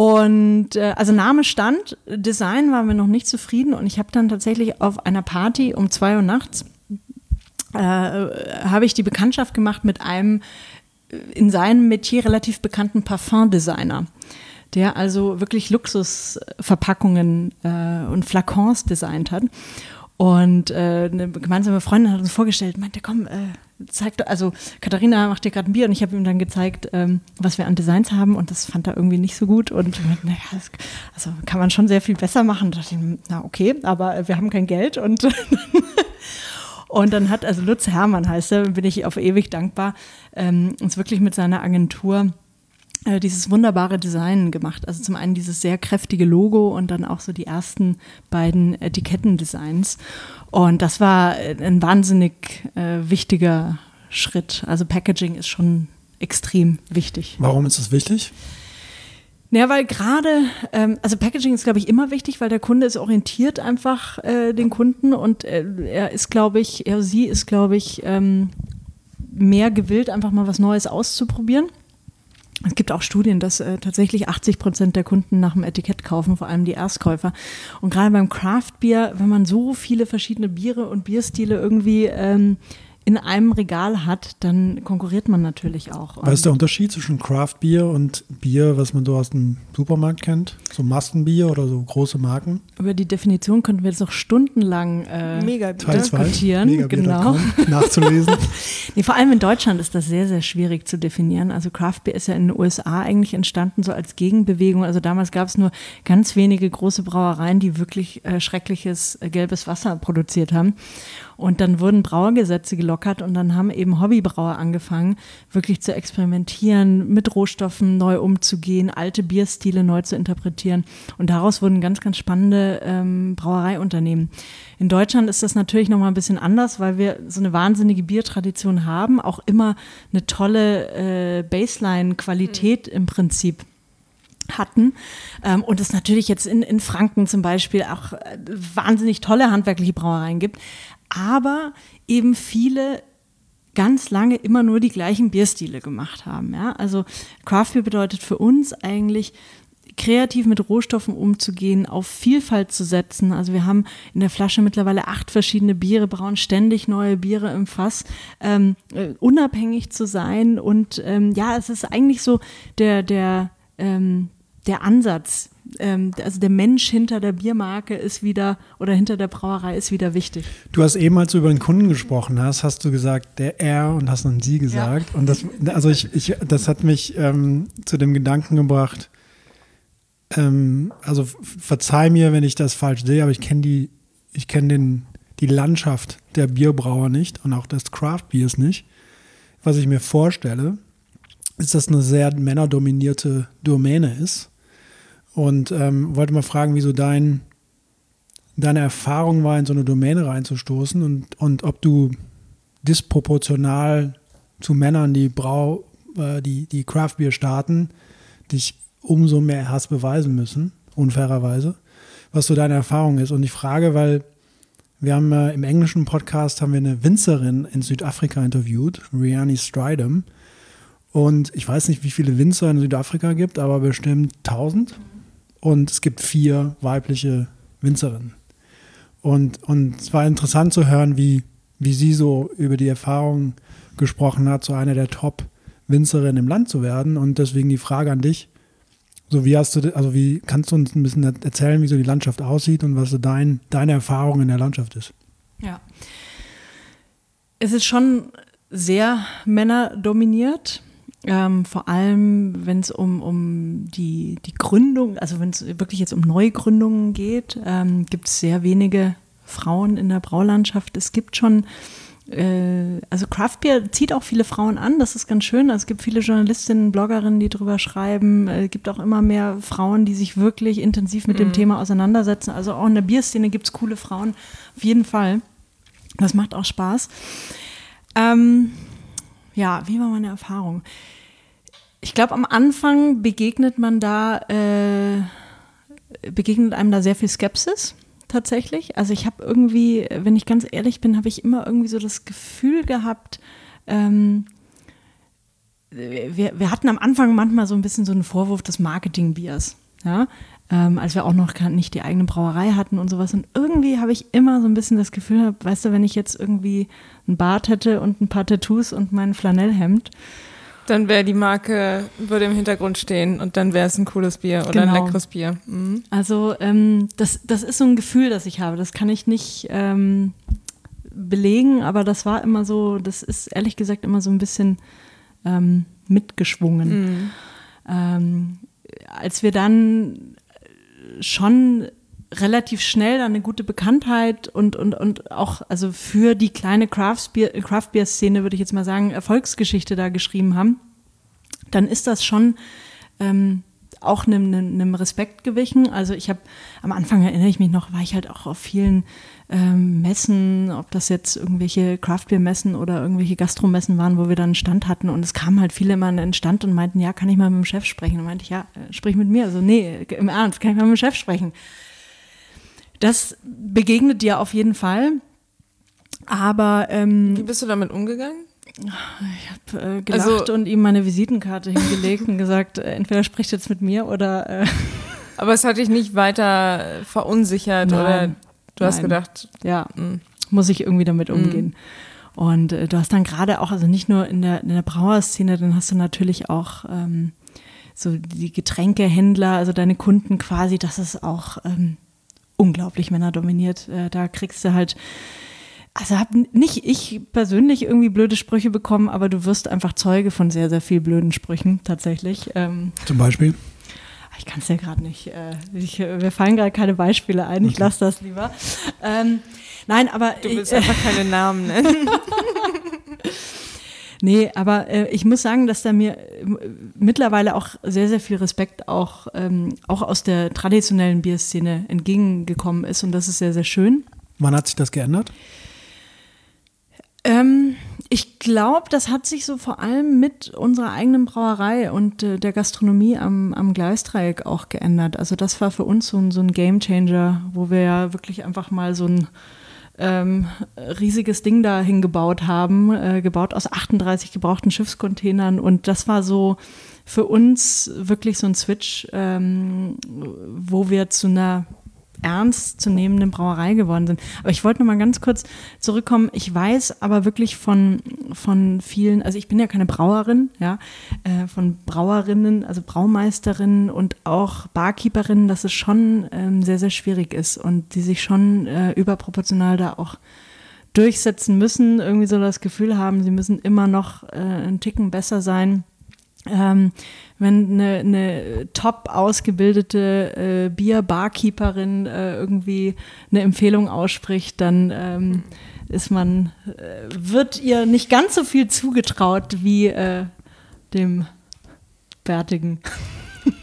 Und äh, also Name stand, Design waren wir noch nicht zufrieden und ich habe dann tatsächlich auf einer Party um zwei Uhr nachts äh, habe ich die Bekanntschaft gemacht mit einem in seinem Metier relativ bekannten Parfum-Designer der also wirklich Luxusverpackungen äh, und Flakons designt hat. Und äh, eine gemeinsame Freundin hat uns vorgestellt, meinte, komm, äh, zeig doch, also Katharina macht dir gerade ein Bier und ich habe ihm dann gezeigt, ähm, was wir an Designs haben und das fand er irgendwie nicht so gut und naja, das, also kann man schon sehr viel besser machen. Und dachte ich, na okay, aber wir haben kein Geld und Und dann hat, also Lutz Hermann heißt er, bin ich auf ewig dankbar, ähm, uns wirklich mit seiner Agentur äh, dieses wunderbare Design gemacht. Also zum einen dieses sehr kräftige Logo und dann auch so die ersten beiden Etikettendesigns. Und das war ein wahnsinnig äh, wichtiger Schritt. Also Packaging ist schon extrem wichtig. Warum ist das wichtig? Ja, weil gerade, ähm, also Packaging ist, glaube ich, immer wichtig, weil der Kunde ist orientiert einfach äh, den Kunden und äh, er ist, glaube ich, er, sie ist, glaube ich, ähm, mehr gewillt, einfach mal was Neues auszuprobieren. Es gibt auch Studien, dass äh, tatsächlich 80 Prozent der Kunden nach dem Etikett kaufen, vor allem die Erstkäufer. Und gerade beim Craft Beer, wenn man so viele verschiedene Biere und Bierstile irgendwie ähm, in einem Regal hat, dann konkurriert man natürlich auch. Was ist der Unterschied zwischen Craft Beer und Bier, was man so aus dem Supermarkt kennt? So Massenbier oder so große Marken? Über die Definition könnten wir jetzt noch stundenlang äh, Mega diskutieren. Mega genau. nachzulesen. nee, vor allem in Deutschland ist das sehr, sehr schwierig zu definieren. Also Craft Beer ist ja in den USA eigentlich entstanden so als Gegenbewegung. Also damals gab es nur ganz wenige große Brauereien, die wirklich äh, schreckliches äh, gelbes Wasser produziert haben. Und dann wurden Brauergesetze gelockert und dann haben eben Hobbybrauer angefangen, wirklich zu experimentieren, mit Rohstoffen neu umzugehen, alte Bierstile neu zu interpretieren. Und daraus wurden ganz, ganz spannende ähm, Brauereiunternehmen. In Deutschland ist das natürlich nochmal ein bisschen anders, weil wir so eine wahnsinnige Biertradition haben, auch immer eine tolle äh, Baseline-Qualität mhm. im Prinzip hatten. Ähm, und es natürlich jetzt in, in Franken zum Beispiel auch äh, wahnsinnig tolle handwerkliche Brauereien gibt aber eben viele ganz lange immer nur die gleichen Bierstile gemacht haben. Ja? Also Craft Beer bedeutet für uns eigentlich kreativ mit Rohstoffen umzugehen, auf Vielfalt zu setzen. Also wir haben in der Flasche mittlerweile acht verschiedene Biere, brauen ständig neue Biere im Fass, ähm, äh, unabhängig zu sein. Und ähm, ja, es ist eigentlich so der, der, ähm, der Ansatz, ähm, also der Mensch hinter der Biermarke ist wieder oder hinter der Brauerei ist wieder wichtig. Du hast eben, als du über den Kunden gesprochen hast, hast du gesagt, der er und hast dann sie gesagt. Ja. Und das, also ich, ich, das hat mich ähm, zu dem Gedanken gebracht, ähm, also verzeih mir, wenn ich das falsch sehe, aber ich kenne die, ich kenne die Landschaft der Bierbrauer nicht und auch des Craft Beers nicht. Was ich mir vorstelle, ist, dass eine sehr männerdominierte Domäne ist und ähm, wollte mal fragen, wieso dein, deine Erfahrung war, in so eine Domäne reinzustoßen und, und ob du disproportional zu Männern, die Brau, äh, die, die Craft Beer starten, dich umso mehr hast beweisen müssen, unfairerweise, was so deine Erfahrung ist. Und ich frage, weil wir haben äh, im englischen Podcast haben wir eine Winzerin in Südafrika interviewt, Riani Stridham. Und ich weiß nicht, wie viele Winzer in Südafrika gibt, aber bestimmt 1000 und es gibt vier weibliche Winzerinnen. Und, und es war interessant zu hören, wie, wie sie so über die Erfahrung gesprochen hat, so eine der Top-Winzerinnen im Land zu werden. Und deswegen die Frage an dich, so wie hast du, also wie kannst du uns ein bisschen erzählen, wie so die Landschaft aussieht und was so dein, deine Erfahrung in der Landschaft ist? Ja. Es ist schon sehr männerdominiert. Ähm, vor allem, wenn es um, um die, die Gründung, also wenn es wirklich jetzt um Neugründungen geht, ähm, gibt es sehr wenige Frauen in der Braulandschaft. Es gibt schon, äh, also Craft Beer zieht auch viele Frauen an, das ist ganz schön. Also es gibt viele Journalistinnen, Bloggerinnen, die drüber schreiben. Es äh, gibt auch immer mehr Frauen, die sich wirklich intensiv mit mhm. dem Thema auseinandersetzen. Also auch in der Bierszene gibt es coole Frauen, auf jeden Fall. Das macht auch Spaß. Ähm, ja, wie war meine Erfahrung? Ich glaube, am Anfang begegnet man da, äh, begegnet einem da sehr viel Skepsis tatsächlich. Also ich habe irgendwie, wenn ich ganz ehrlich bin, habe ich immer irgendwie so das Gefühl gehabt, ähm, wir, wir, hatten am Anfang manchmal so ein bisschen so einen Vorwurf des Marketingbiers. Ja? Ähm, als wir auch noch nicht die eigene Brauerei hatten und sowas. Und irgendwie habe ich immer so ein bisschen das Gefühl, weißt du, wenn ich jetzt irgendwie einen Bart hätte und ein paar Tattoos und mein Flanellhemd, Dann wäre die Marke, würde im Hintergrund stehen und dann wäre es ein cooles Bier oder genau. ein leckeres Bier. Mhm. Also ähm, das, das ist so ein Gefühl, das ich habe. Das kann ich nicht ähm, belegen, aber das war immer so, das ist ehrlich gesagt immer so ein bisschen ähm, mitgeschwungen. Mhm. Ähm, als wir dann schon relativ schnell eine gute Bekanntheit und, und, und auch also für die kleine Craft-Beer-Szene, würde ich jetzt mal sagen, Erfolgsgeschichte da geschrieben haben, dann ist das schon ähm, auch einem, einem Respekt gewichen. Also ich habe am Anfang erinnere ich mich noch, war ich halt auch auf vielen ähm, Messen, ob das jetzt irgendwelche Craftbeer-Messen oder irgendwelche Gastromessen waren, wo wir dann einen Stand hatten und es kamen halt viele immer an den Stand und meinten, ja, kann ich mal mit dem Chef sprechen? Und meinte ich, ja, äh, sprich mit mir. Also nee, im Ernst, kann ich mal mit dem Chef sprechen? Das begegnet dir auf jeden Fall. Aber ähm, wie bist du damit umgegangen? Ich habe äh, gelacht also, und ihm meine Visitenkarte hingelegt und gesagt, äh, entweder spricht jetzt mit mir oder. Äh aber es hat dich nicht weiter verunsichert Nein. oder du hast gedacht, ja, mh. Hm. muss ich irgendwie damit umgehen. Mhm. Und äh, du hast dann gerade auch, also nicht nur in der, in der Brauerszene, dann hast du natürlich auch ähm, so die Getränkehändler, also deine Kunden quasi, das ist auch ähm, unglaublich männerdominiert. Äh, da kriegst du halt, also habe nicht ich persönlich irgendwie blöde Sprüche bekommen, aber du wirst einfach Zeuge von sehr, sehr viel blöden Sprüchen tatsächlich. Ähm, Zum Beispiel? Ich kann es ja gerade nicht. Äh, ich, mir fallen gerade keine Beispiele ein. Ich lasse das lieber. Ähm, nein, aber. Du willst ich, einfach keine Namen nennen. Nee, aber äh, ich muss sagen, dass da mir äh, mittlerweile auch sehr, sehr viel Respekt auch, ähm, auch aus der traditionellen Bierszene entgegengekommen ist und das ist sehr, sehr schön. Wann hat sich das geändert? Ähm, ich glaube, das hat sich so vor allem mit unserer eigenen Brauerei und äh, der Gastronomie am, am Gleisdreieck auch geändert. Also das war für uns so ein, so ein Game Changer, wo wir ja wirklich einfach mal so ein ähm, riesiges Ding da hingebaut haben, äh, gebaut aus 38 gebrauchten Schiffscontainern. Und das war so für uns wirklich so ein Switch, ähm, wo wir zu einer ernstzunehmenden Brauerei geworden sind. Aber ich wollte noch mal ganz kurz zurückkommen. Ich weiß aber wirklich von, von vielen, also ich bin ja keine Brauerin, ja, äh, von Brauerinnen, also Braumeisterinnen und auch Barkeeperinnen, dass es schon ähm, sehr, sehr schwierig ist und die sich schon äh, überproportional da auch durchsetzen müssen, irgendwie so das Gefühl haben, sie müssen immer noch äh, einen Ticken besser sein. Ähm, wenn eine, eine top ausgebildete äh, Bier-Barkeeperin äh, irgendwie eine Empfehlung ausspricht, dann ähm, ist man, äh, wird ihr nicht ganz so viel zugetraut wie äh, dem Bärtigen.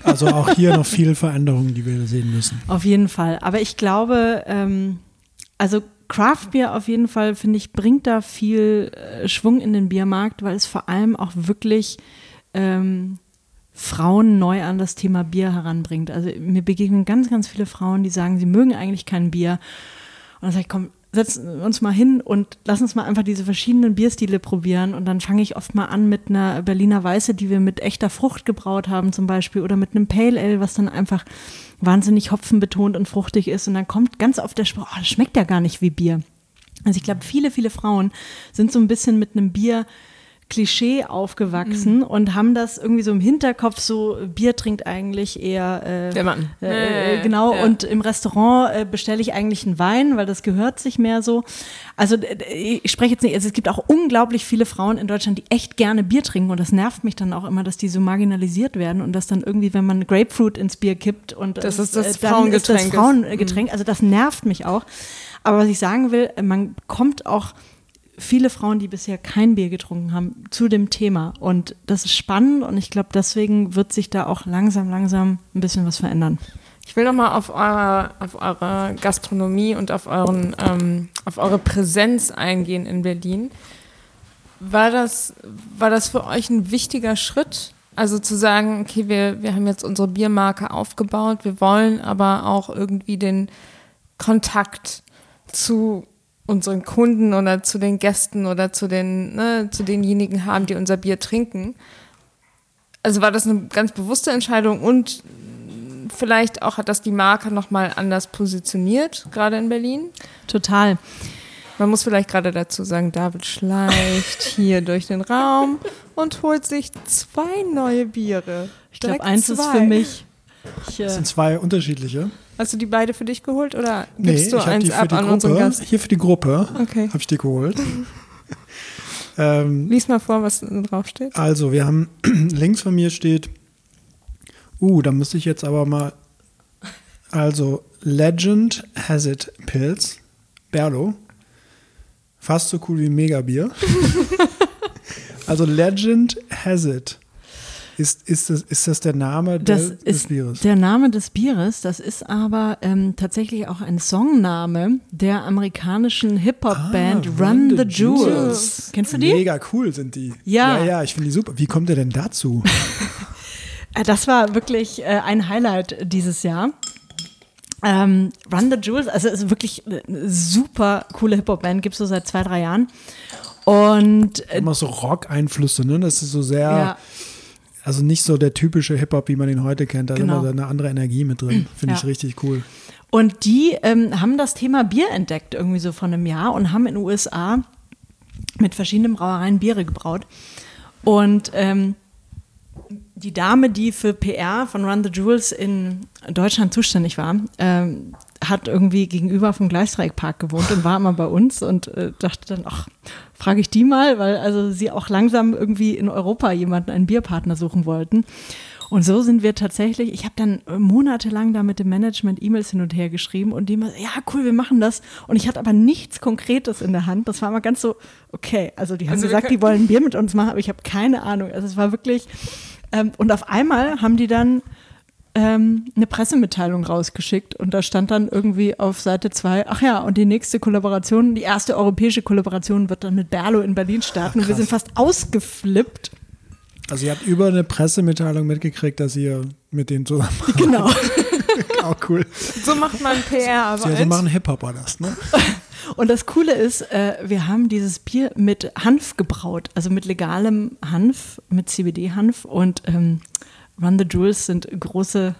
Also auch hier noch viele Veränderungen, die wir sehen müssen. Auf jeden Fall. Aber ich glaube, ähm, also Craft Beer auf jeden Fall, finde ich, bringt da viel äh, Schwung in den Biermarkt, weil es vor allem auch wirklich ähm, Frauen neu an das Thema Bier heranbringt. Also mir begegnen ganz, ganz viele Frauen, die sagen, sie mögen eigentlich kein Bier. Und dann sage ich, komm, setzen wir uns mal hin und lass uns mal einfach diese verschiedenen Bierstile probieren. Und dann fange ich oft mal an mit einer Berliner Weiße, die wir mit echter Frucht gebraut haben zum Beispiel, oder mit einem Pale Ale, was dann einfach wahnsinnig hopfenbetont und fruchtig ist. Und dann kommt ganz oft der Spruch, oh, das schmeckt ja gar nicht wie Bier. Also ich glaube, viele, viele Frauen sind so ein bisschen mit einem Bier Klischee aufgewachsen mhm. und haben das irgendwie so im Hinterkopf, so Bier trinkt eigentlich eher äh, der Mann. Äh, äh, genau, ja. und im Restaurant äh, bestelle ich eigentlich einen Wein, weil das gehört sich mehr so. Also ich spreche jetzt nicht, also es gibt auch unglaublich viele Frauen in Deutschland, die echt gerne Bier trinken und das nervt mich dann auch immer, dass die so marginalisiert werden und dass dann irgendwie, wenn man Grapefruit ins Bier kippt und das ist das äh, Frauengetränk. Ist das Frauengetränk, mhm. also das nervt mich auch. Aber was ich sagen will, man kommt auch viele Frauen, die bisher kein Bier getrunken haben, zu dem Thema. Und das ist spannend und ich glaube, deswegen wird sich da auch langsam, langsam ein bisschen was verändern. Ich will nochmal auf eure, auf eure Gastronomie und auf, euren, ähm, auf eure Präsenz eingehen in Berlin. War das, war das für euch ein wichtiger Schritt? Also zu sagen, okay, wir, wir haben jetzt unsere Biermarke aufgebaut, wir wollen aber auch irgendwie den Kontakt zu unseren Kunden oder zu den Gästen oder zu den ne, zu denjenigen haben, die unser Bier trinken. Also war das eine ganz bewusste Entscheidung und vielleicht auch hat das die Marke noch mal anders positioniert, gerade in Berlin? Total. Man muss vielleicht gerade dazu sagen, David schleicht hier durch den Raum und holt sich zwei neue Biere. Ich glaube, eins zwei. ist für mich. Ich, äh das sind zwei unterschiedliche. Hast du die beide für dich geholt oder gibst nee, du eins ab an Gruppe, unseren Gast? Hier für die Gruppe okay. habe ich die geholt. ähm, Lies mal vor, was drauf steht. Also, wir haben links von mir steht, uh, da müsste ich jetzt aber mal, also Legend Has It Pills, Berlo. Fast so cool wie Megabier. also Legend Has It. Ist, ist, das, ist das der Name das der, des Bieres? Der Name des Bieres, das ist aber ähm, tatsächlich auch ein Songname der amerikanischen Hip-Hop-Band ah, Run, the, the Jewels. Jewels. Kennst du die? Mega cool sind die. Ja. Ja, ja, ich finde die super. Wie kommt ihr denn dazu? Äh, das war wirklich äh, ein Highlight dieses Jahr. Ähm, Run the Jewels, also ist wirklich eine super coole Hip-Hop-Band, gibt es so seit zwei, drei Jahren. Und äh, immer so Rock-Einflüsse, ne? Das ist so sehr, ja. Also nicht so der typische Hip-Hop, wie man ihn heute kennt. Da genau. ist immer eine andere Energie mit drin. Finde ja. ich richtig cool. Und die ähm, haben das Thema Bier entdeckt, irgendwie so von einem Jahr und haben in den USA mit verschiedenen Brauereien Biere gebraut. Und ähm, die Dame, die für PR von Run the Jewels in Deutschland zuständig war, ähm, hat irgendwie gegenüber vom Gleisdreieckpark gewohnt und war immer bei uns und äh, dachte dann, ach, frage ich die mal, weil also sie auch langsam irgendwie in Europa jemanden, einen Bierpartner suchen wollten. Und so sind wir tatsächlich, ich habe dann monatelang da mit dem Management E-Mails hin und her geschrieben und die immer, ja, cool, wir machen das. Und ich hatte aber nichts Konkretes in der Hand. Das war immer ganz so, okay, also die haben also gesagt, die wollen ein Bier mit uns machen, aber ich habe keine Ahnung. Also es war wirklich, ähm, und auf einmal haben die dann ähm, eine Pressemitteilung rausgeschickt und da stand dann irgendwie auf Seite 2, ach ja, und die nächste Kollaboration, die erste europäische Kollaboration wird dann mit Berlo in Berlin starten. Ach, und wir sind fast ausgeflippt. Also ihr habt über eine Pressemitteilung mitgekriegt, dass ihr mit denen zusammen Genau. Auch cool. So macht man PR, aber. Sie also machen Hip-Hopper das, ne? Und das Coole ist, äh, wir haben dieses Bier mit Hanf gebraut, also mit legalem Hanf, mit CBD-Hanf und ähm, Run the Jewels sind große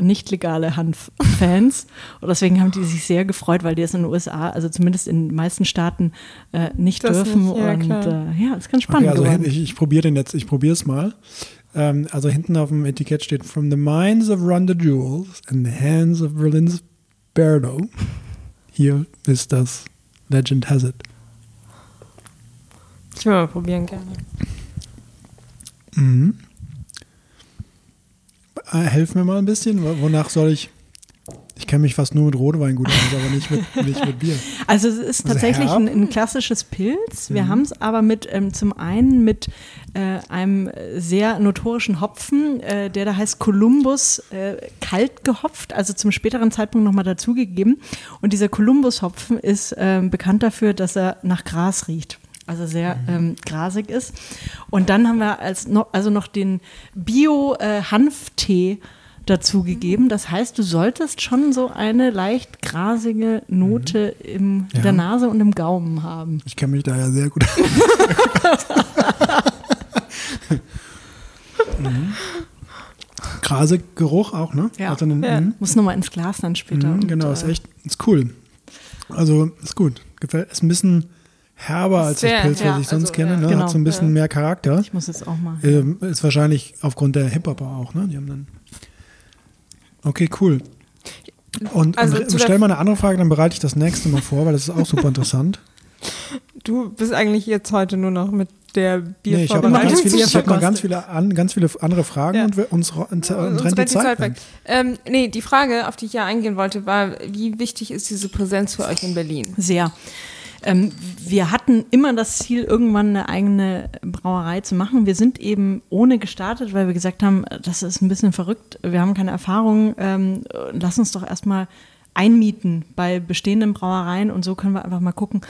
nicht legale Hanf-Fans. Und deswegen haben die sich sehr gefreut, weil die es in den USA, also zumindest in den meisten Staaten, äh, nicht das dürfen. Nicht, ja, und äh, ja, ist ganz spannend. Okay, also ich, ich probiere den jetzt, ich probiere es mal. Ähm, also hinten auf dem Etikett steht From the minds of Run the Jewels in the hands of Berlin's Berdo. Hier ist das Legend Has It. Ich will mal probieren gerne. Mhm. Äh, helf mir mal ein bisschen. Wonach soll ich? Ich kenne mich fast nur mit Rotwein gut aus, aber nicht mit, nicht mit Bier. Also es ist tatsächlich ein, ein, klassisches Pilz. Wir mhm. haben es aber mit ähm, zum einen mit äh, einem sehr notorischen Hopfen, äh, der da heißt Columbus, äh, kalt gehopft, also zum späteren Zeitpunkt nochmal dazugegeben. Und dieser Columbus-Hopfen ist ähm, bekannt dafür, dass er nach Gras riecht also sehr mhm. ähm, grasig ist. Und dann haben wir als noch, also noch den Bio-Hanftee äh, dazugegeben. Das heißt, du solltest schon so eine leicht grasige Note mhm. in ja. der Nase und im Gaumen haben. Ich kenne mich da ja sehr gut mhm. Grasig Geruch auch, ne? Ja. Also einen, ja. Mhm. Muss nochmal ins Glas dann später. Mhm, genau, und, ist echt, ist cool. Also ist gut. Gefällt, ist ein bisschen herber als Sehr, das Pilz, ja, was ich sonst also, kenne. Ne? Genau, Hat so ein bisschen ja. mehr Charakter. Ich muss jetzt auch mal. Ähm, ist wahrscheinlich aufgrund der Hip-Hopper auch, ne? Die haben dann. Okay, cool. Und, also und stell mal eine andere Frage, dann bereite ich das nächste Mal vor, weil das ist auch super interessant. Du bist eigentlich jetzt heute nur noch mit der Bier nee, ich habe noch, ganz viele, hab noch ganz viele, an, ganz viele andere Fragen ja. und wir, uns, uns, uns rennt die Zeit, Zeit weg. Ähm, nee, die Frage, auf die ich ja eingehen wollte, war, wie wichtig ist diese Präsenz für euch in Berlin? Sehr. Ähm, wir hatten immer das Ziel, irgendwann eine eigene Brauerei zu machen. Wir sind eben ohne gestartet, weil wir gesagt haben, das ist ein bisschen verrückt. Wir haben keine Erfahrung. Ähm, lass uns doch erstmal einmieten bei bestehenden Brauereien und so können wir einfach mal gucken,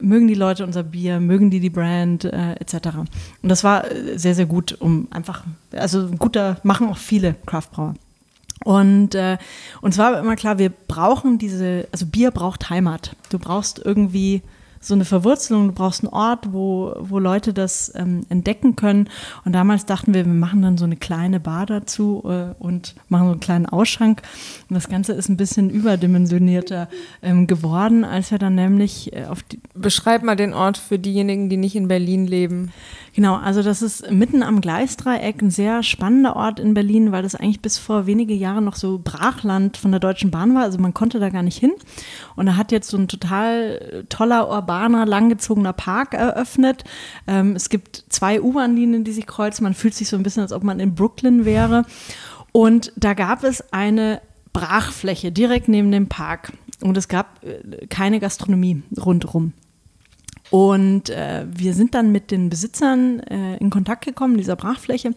mögen die Leute unser Bier, mögen die die Brand äh, etc. Und das war sehr, sehr gut, um einfach, also guter, machen auch viele Craftbrauer. Und äh, uns war immer klar, wir brauchen diese, also Bier braucht Heimat. Du brauchst irgendwie so eine Verwurzelung, du brauchst einen Ort, wo, wo Leute das ähm, entdecken können. Und damals dachten wir, wir machen dann so eine kleine Bar dazu äh, und machen so einen kleinen Ausschank. Und das Ganze ist ein bisschen überdimensionierter ähm, geworden, als wir dann nämlich äh, auf die. Beschreib mal den Ort für diejenigen, die nicht in Berlin leben. Genau, also das ist mitten am Gleisdreieck, ein sehr spannender Ort in Berlin, weil das eigentlich bis vor wenige Jahren noch so Brachland von der Deutschen Bahn war. Also man konnte da gar nicht hin. Und da hat jetzt so ein total toller, urbaner, langgezogener Park eröffnet. Ähm, es gibt zwei U-Bahn-Linien, die sich kreuzen. Man fühlt sich so ein bisschen, als ob man in Brooklyn wäre. Und da gab es eine Brachfläche direkt neben dem Park. Und es gab äh, keine Gastronomie rundherum. Und äh, wir sind dann mit den Besitzern äh, in Kontakt gekommen, dieser Brachfläche.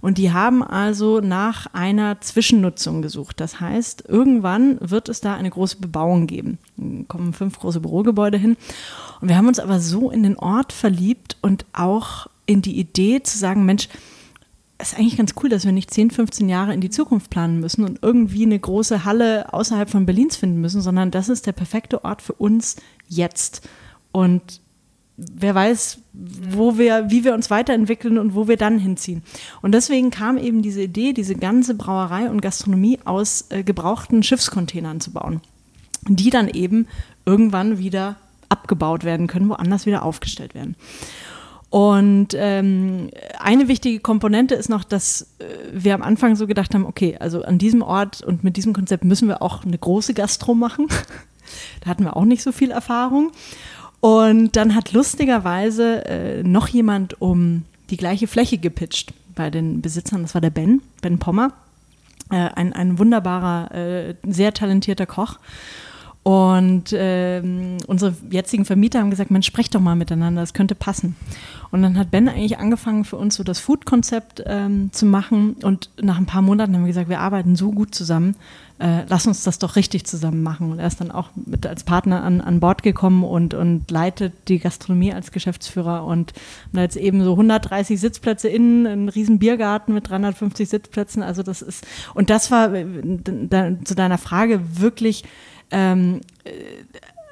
Und die haben also nach einer Zwischennutzung gesucht. Das heißt, irgendwann wird es da eine große Bebauung geben. Da kommen fünf große Bürogebäude hin. Und wir haben uns aber so in den Ort verliebt und auch in die Idee zu sagen, Mensch, es ist eigentlich ganz cool, dass wir nicht 10, 15 Jahre in die Zukunft planen müssen und irgendwie eine große Halle außerhalb von Berlins finden müssen, sondern das ist der perfekte Ort für uns jetzt. Und wer weiß, wo wir, wie wir uns weiterentwickeln und wo wir dann hinziehen. Und deswegen kam eben diese Idee, diese ganze Brauerei und Gastronomie aus äh, gebrauchten Schiffscontainern zu bauen, die dann eben irgendwann wieder abgebaut werden können, woanders wieder aufgestellt werden. Und ähm, eine wichtige Komponente ist noch, dass äh, wir am Anfang so gedacht haben, okay, also an diesem Ort und mit diesem Konzept müssen wir auch eine große Gastro machen. da hatten wir auch nicht so viel Erfahrung. Und dann hat lustigerweise äh, noch jemand um die gleiche Fläche gepitcht bei den Besitzern. Das war der Ben, Ben Pommer. Äh, ein, ein wunderbarer, äh, sehr talentierter Koch. Und ähm, unsere jetzigen Vermieter haben gesagt, man sprecht doch mal miteinander, das könnte passen. Und dann hat Ben eigentlich angefangen für uns so das Food-Konzept ähm, zu machen. Und nach ein paar Monaten haben wir gesagt, wir arbeiten so gut zusammen, äh, lass uns das doch richtig zusammen machen. Und er ist dann auch mit als Partner an, an Bord gekommen und, und leitet die Gastronomie als Geschäftsführer. Und da jetzt eben so 130 Sitzplätze innen, ein riesen Biergarten mit 350 Sitzplätzen. Also das ist, und das war äh, zu deiner Frage wirklich ähm, äh,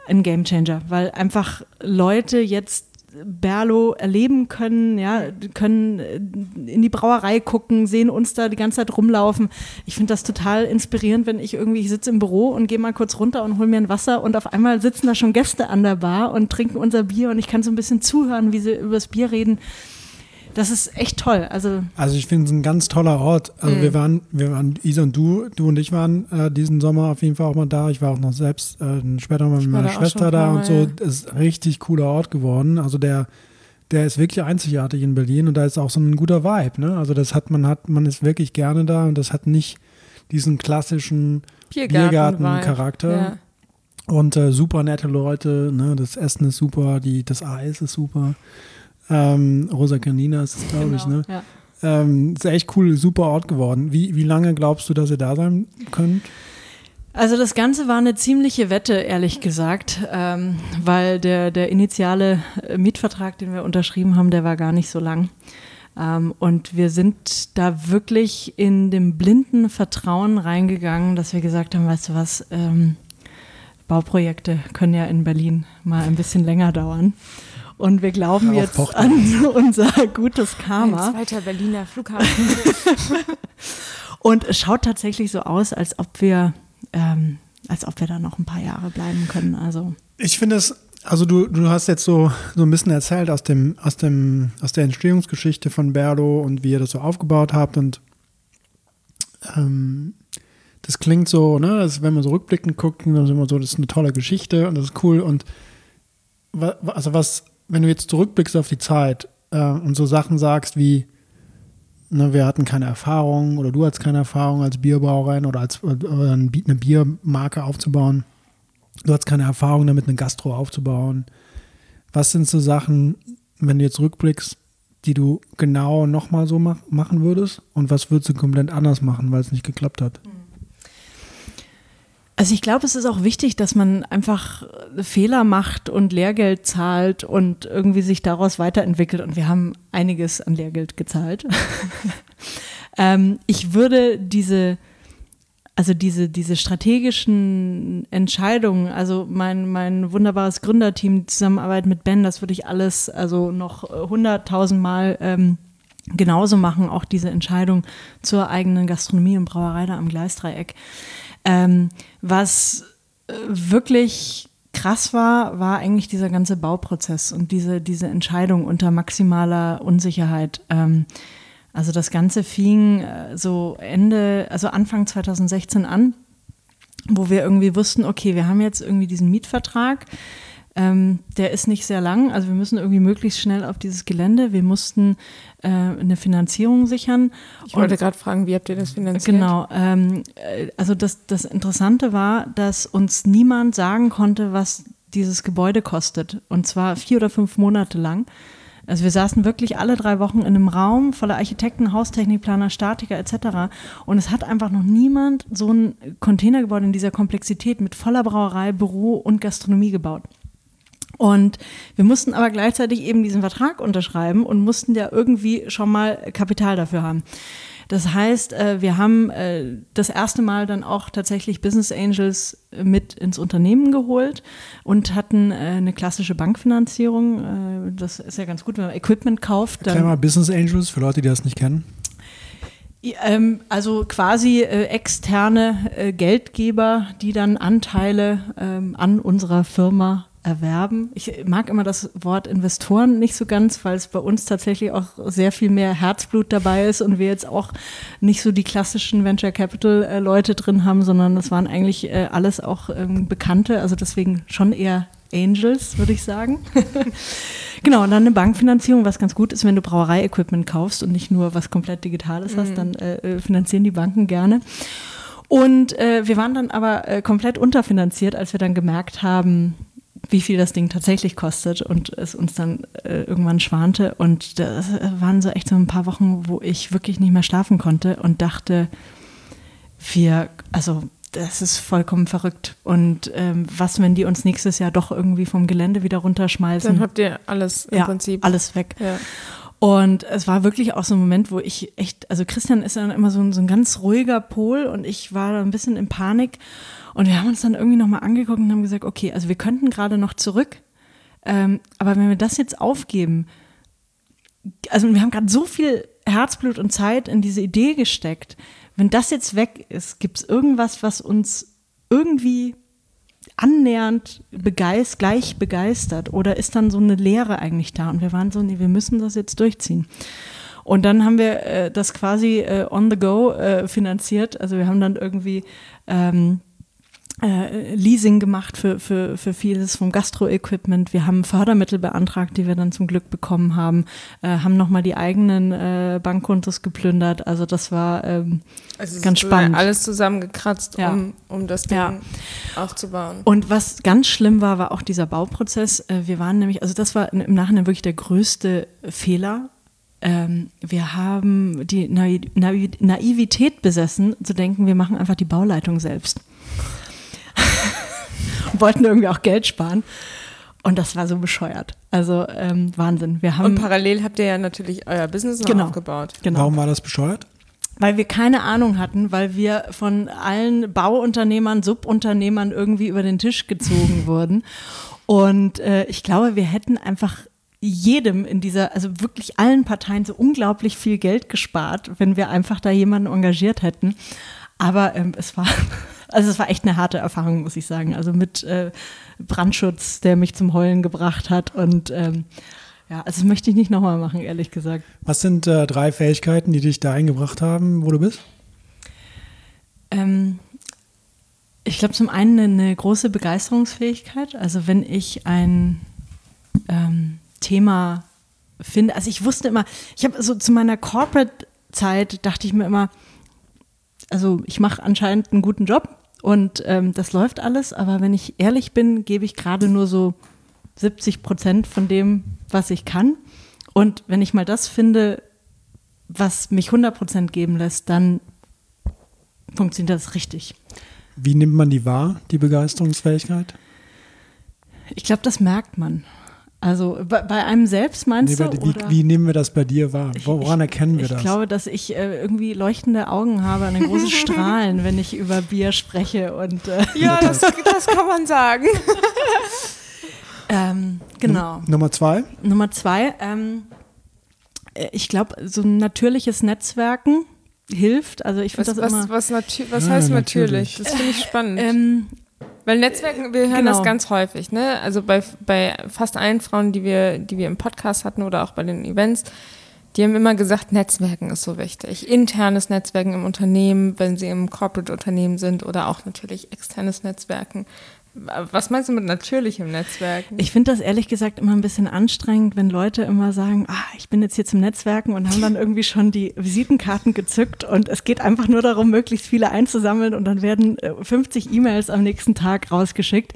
ein Gamechanger, weil einfach Leute jetzt Berlo erleben können, ja, können äh, in die Brauerei gucken, sehen uns da die ganze Zeit rumlaufen. Ich finde das total inspirierend, wenn ich irgendwie, ich sitze im Büro und gehe mal kurz runter und hole mir ein Wasser und auf einmal sitzen da schon Gäste an der Bar und trinken unser Bier und ich kann so ein bisschen zuhören, wie sie über das Bier reden das ist echt toll. Also, also ich finde es ein ganz toller Ort. Also mhm. wir waren, wir waren, Isa und du, du und ich waren äh, diesen Sommer auf jeden Fall auch mal da. Ich war auch noch selbst äh, später mal mit meiner Schwester da und so. Das ist ein richtig cooler Ort geworden. Also der, der ist wirklich einzigartig in Berlin und da ist auch so ein guter Vibe. Ne? Also das hat man hat, man ist wirklich gerne da und das hat nicht diesen klassischen Biergarten-Charakter. Biergarten ja. Und äh, super nette Leute, ne? das Essen ist super, die, das Eis ist super. Ähm, Rosa Canina ist es, glaube genau, ich, ne? Ja. Ähm, ist echt cool, super Ort geworden. Wie, wie lange glaubst du, dass ihr da sein könnt? Also das Ganze war eine ziemliche Wette, ehrlich gesagt, ähm, weil der, der initiale Mietvertrag, den wir unterschrieben haben, der war gar nicht so lang. Ähm, und wir sind da wirklich in dem blinden Vertrauen reingegangen, dass wir gesagt haben, weißt du was, ähm, Bauprojekte können ja in Berlin mal ein bisschen länger dauern. Und wir glauben jetzt an unser gutes Karma. Ein zweiter Berliner Flughafen. und es schaut tatsächlich so aus, als ob wir, ähm, als ob wir da noch ein paar Jahre bleiben können. Also ich finde es, also du, du hast jetzt so, so ein bisschen erzählt aus dem, aus dem, aus der Entstehungsgeschichte von Berlo und wie ihr das so aufgebaut habt und ähm, das klingt so, ne, also wenn man so rückblickend guckt, dann ist immer so, das ist eine tolle Geschichte und das ist cool und also was wenn du jetzt zurückblickst auf die Zeit äh, und so Sachen sagst wie, ne, wir hatten keine Erfahrung oder du hattest keine Erfahrung als Bierbauerin oder als oder eine Biermarke aufzubauen, du hattest keine Erfahrung damit, eine Gastro aufzubauen. Was sind so Sachen, wenn du jetzt rückblickst, die du genau nochmal so mach, machen würdest? Und was würdest du komplett anders machen, weil es nicht geklappt hat? Mhm. Also ich glaube, es ist auch wichtig, dass man einfach Fehler macht und Lehrgeld zahlt und irgendwie sich daraus weiterentwickelt. Und wir haben einiges an Lehrgeld gezahlt. ähm, ich würde diese also diese, diese strategischen Entscheidungen, also mein, mein wunderbares Gründerteam, Zusammenarbeit mit Ben, das würde ich alles also noch hunderttausendmal ähm, genauso machen, auch diese Entscheidung zur eigenen Gastronomie und Brauerei da am Gleisdreieck. Ähm, was äh, wirklich krass war, war eigentlich dieser ganze Bauprozess und diese, diese Entscheidung unter maximaler Unsicherheit. Ähm, also das Ganze fing äh, so Ende, also Anfang 2016 an, wo wir irgendwie wussten, okay, wir haben jetzt irgendwie diesen Mietvertrag. Ähm, der ist nicht sehr lang, also wir müssen irgendwie möglichst schnell auf dieses Gelände. Wir mussten äh, eine Finanzierung sichern. Ich wollte gerade fragen, wie habt ihr das finanziert? Genau. Ähm, äh, also das, das Interessante war, dass uns niemand sagen konnte, was dieses Gebäude kostet. Und zwar vier oder fünf Monate lang. Also wir saßen wirklich alle drei Wochen in einem Raum voller Architekten, Haustechnikplaner, Statiker etc. Und es hat einfach noch niemand so ein Containergebäude in dieser Komplexität mit voller Brauerei, Büro und Gastronomie gebaut. Und wir mussten aber gleichzeitig eben diesen Vertrag unterschreiben und mussten ja irgendwie schon mal Kapital dafür haben. Das heißt, äh, wir haben äh, das erste Mal dann auch tatsächlich Business Angels mit ins Unternehmen geholt und hatten äh, eine klassische Bankfinanzierung. Das ist ja ganz gut, wenn man Equipment kauft. Erklär mal Business Angels für Leute, die das nicht kennen. Ähm, also quasi externe Geldgeber, die dann Anteile ähm, an unserer Firma erwerben. Ich mag immer das Wort Investoren nicht so ganz, weil es bei uns tatsächlich auch sehr viel mehr Herzblut dabei ist und wir jetzt auch nicht so die klassischen Venture Capital äh, Leute drin haben, sondern das waren eigentlich äh, alles auch ähm, Bekannte, also deswegen schon eher Angels, würde ich sagen. genau, und dann eine Bankfinanzierung, was ganz gut ist, wenn du Brauerei-Equipment kaufst und nicht nur was komplett Digitales mhm. hast, dann äh, äh, finanzieren die Banken gerne. Und äh, wir waren dann aber äh, komplett unterfinanziert, als wir dann gemerkt haben, wie viel das Ding tatsächlich kostet und es uns dann äh, irgendwann schwante. Und das waren so echt so ein paar Wochen, wo ich wirklich nicht mehr schlafen konnte und dachte, wir, also das ist vollkommen verrückt. Und ähm, was, wenn die uns nächstes Jahr doch irgendwie vom Gelände wieder runterschmeißen? Dann habt ihr alles im ja, Prinzip. Alles weg. Ja. Und es war wirklich auch so ein Moment, wo ich echt, also Christian ist dann immer so ein, so ein ganz ruhiger Pol und ich war da ein bisschen in Panik. Und wir haben uns dann irgendwie nochmal angeguckt und haben gesagt, okay, also wir könnten gerade noch zurück, ähm, aber wenn wir das jetzt aufgeben, also wir haben gerade so viel Herzblut und Zeit in diese Idee gesteckt, wenn das jetzt weg ist, gibt es irgendwas, was uns irgendwie annähernd begeist, gleich begeistert oder ist dann so eine Leere eigentlich da? Und wir waren so, nee, wir müssen das jetzt durchziehen. Und dann haben wir äh, das quasi äh, on the go äh, finanziert. Also wir haben dann irgendwie ähm, äh, Leasing gemacht für, für, für vieles vom Gastro-Equipment. Wir haben Fördermittel beantragt, die wir dann zum Glück bekommen haben, äh, haben nochmal die eigenen äh, Bankkontos geplündert. Also das war ähm, also ganz spannend. Alles zusammengekratzt, ja. um, um das Ding ja. aufzubauen. Und was ganz schlimm war, war auch dieser Bauprozess. Äh, wir waren nämlich, also das war im Nachhinein wirklich der größte Fehler, ähm, wir haben die Naivität besessen, zu denken, wir machen einfach die Bauleitung selbst und wollten irgendwie auch Geld sparen. Und das war so bescheuert. Also ähm, Wahnsinn. Wir haben und parallel habt ihr ja natürlich euer Business noch genau, aufgebaut. Genau. Warum war das bescheuert? Weil wir keine Ahnung hatten, weil wir von allen Bauunternehmern, Subunternehmern irgendwie über den Tisch gezogen wurden. Und äh, ich glaube, wir hätten einfach jedem in dieser, also wirklich allen Parteien so unglaublich viel Geld gespart, wenn wir einfach da jemanden engagiert hätten. Aber ähm, es war also es war echt eine harte Erfahrung, muss ich sagen. Also mit äh, Brandschutz, der mich zum Heulen gebracht hat und ähm, ja, also das möchte ich nicht nochmal machen, ehrlich gesagt. Was sind äh, drei Fähigkeiten, die dich da eingebracht haben, wo du bist? Ähm, ich glaube zum einen eine große Begeisterungsfähigkeit. Also wenn ich ein ähm, Thema finde, also ich wusste immer, ich habe so zu meiner Corporate-Zeit dachte ich mir immer, also ich mache anscheinend einen guten Job und ähm, das läuft alles, aber wenn ich ehrlich bin, gebe ich gerade nur so 70 Prozent von dem, was ich kann. Und wenn ich mal das finde, was mich 100 Prozent geben lässt, dann funktioniert das richtig. Wie nimmt man die wahr, die Begeisterungsfähigkeit? Ich glaube, das merkt man. Also bei, bei einem selbst meinst Nee, du? wie, oder? wie nehmen wir das bei dir wahr? Woran erkennen wir ich das? Ich glaube, dass ich äh, irgendwie leuchtende Augen habe, eine große Strahlen, wenn ich über Bier spreche und äh, Ja, das, das kann man sagen. ähm, genau. Nummer zwei? Nummer zwei, ähm, äh, ich glaube, so ein natürliches Netzwerken hilft. Also ich Was, finde das was, immer. was, was Ja, heißt natürlich. natürlich? Das finde ich spannend. Ähm, Weil Netzwerken, wir hören Genau. das ganz häufig, ne? Also bei, bei fast allen Frauen, die wir, die wir im Podcast hatten oder auch bei den Events, die haben immer gesagt, Netzwerken ist so wichtig. Internes Netzwerken im Unternehmen, wenn sie im Corporate-Unternehmen sind oder auch natürlich externes Netzwerken. Was meinst du mit natürlichem Netzwerken? Ich finde das ehrlich gesagt immer ein bisschen anstrengend, wenn Leute immer sagen, ah, ich bin jetzt hier zum Netzwerken und haben dann irgendwie schon die Visitenkarten gezückt und es geht einfach nur darum, möglichst viele einzusammeln und dann werden äh, 50 E-Mails am nächsten Tag rausgeschickt.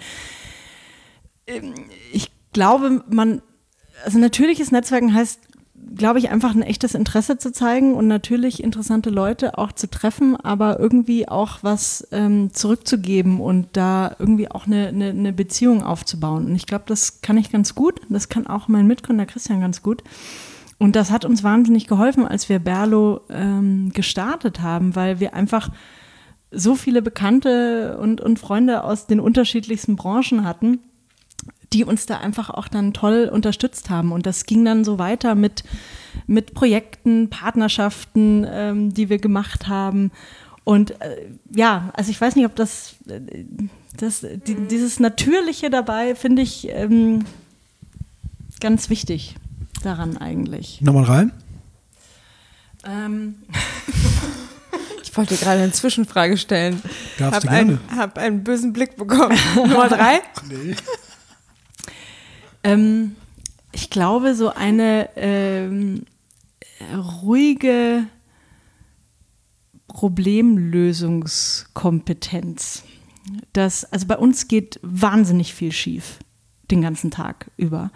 Ähm, Ich glaube, man, also natürliches Netzwerken heißt, glaube ich, einfach ein echtes Interesse zu zeigen und natürlich interessante Leute auch zu treffen, aber irgendwie auch was ähm, zurückzugeben und da irgendwie auch eine, eine, eine Beziehung aufzubauen. Und ich glaube, das kann ich ganz gut. Das kann auch mein Mitgründer Christian ganz gut. Und das hat uns wahnsinnig geholfen, als wir Berlo ähm, gestartet haben, weil wir einfach so viele Bekannte und, und Freunde aus den unterschiedlichsten Branchen hatten, die uns da einfach auch dann toll unterstützt haben. Und das ging dann so weiter mit, mit Projekten, Partnerschaften, ähm, die wir gemacht haben. Und äh, ja, also ich weiß nicht, ob das, äh, das die, dieses Natürliche dabei finde ich ähm, ganz wichtig daran eigentlich. Nummer drei? Ähm, Ich wollte gerade eine Zwischenfrage stellen. Darfst Hab du gerne. einen, hab einen bösen Blick bekommen. Nummer drei? Nee. Ähm, ich glaube, so eine ähm, ruhige Problemlösungskompetenz. Das, also bei uns geht wahnsinnig viel schief den ganzen Tag über.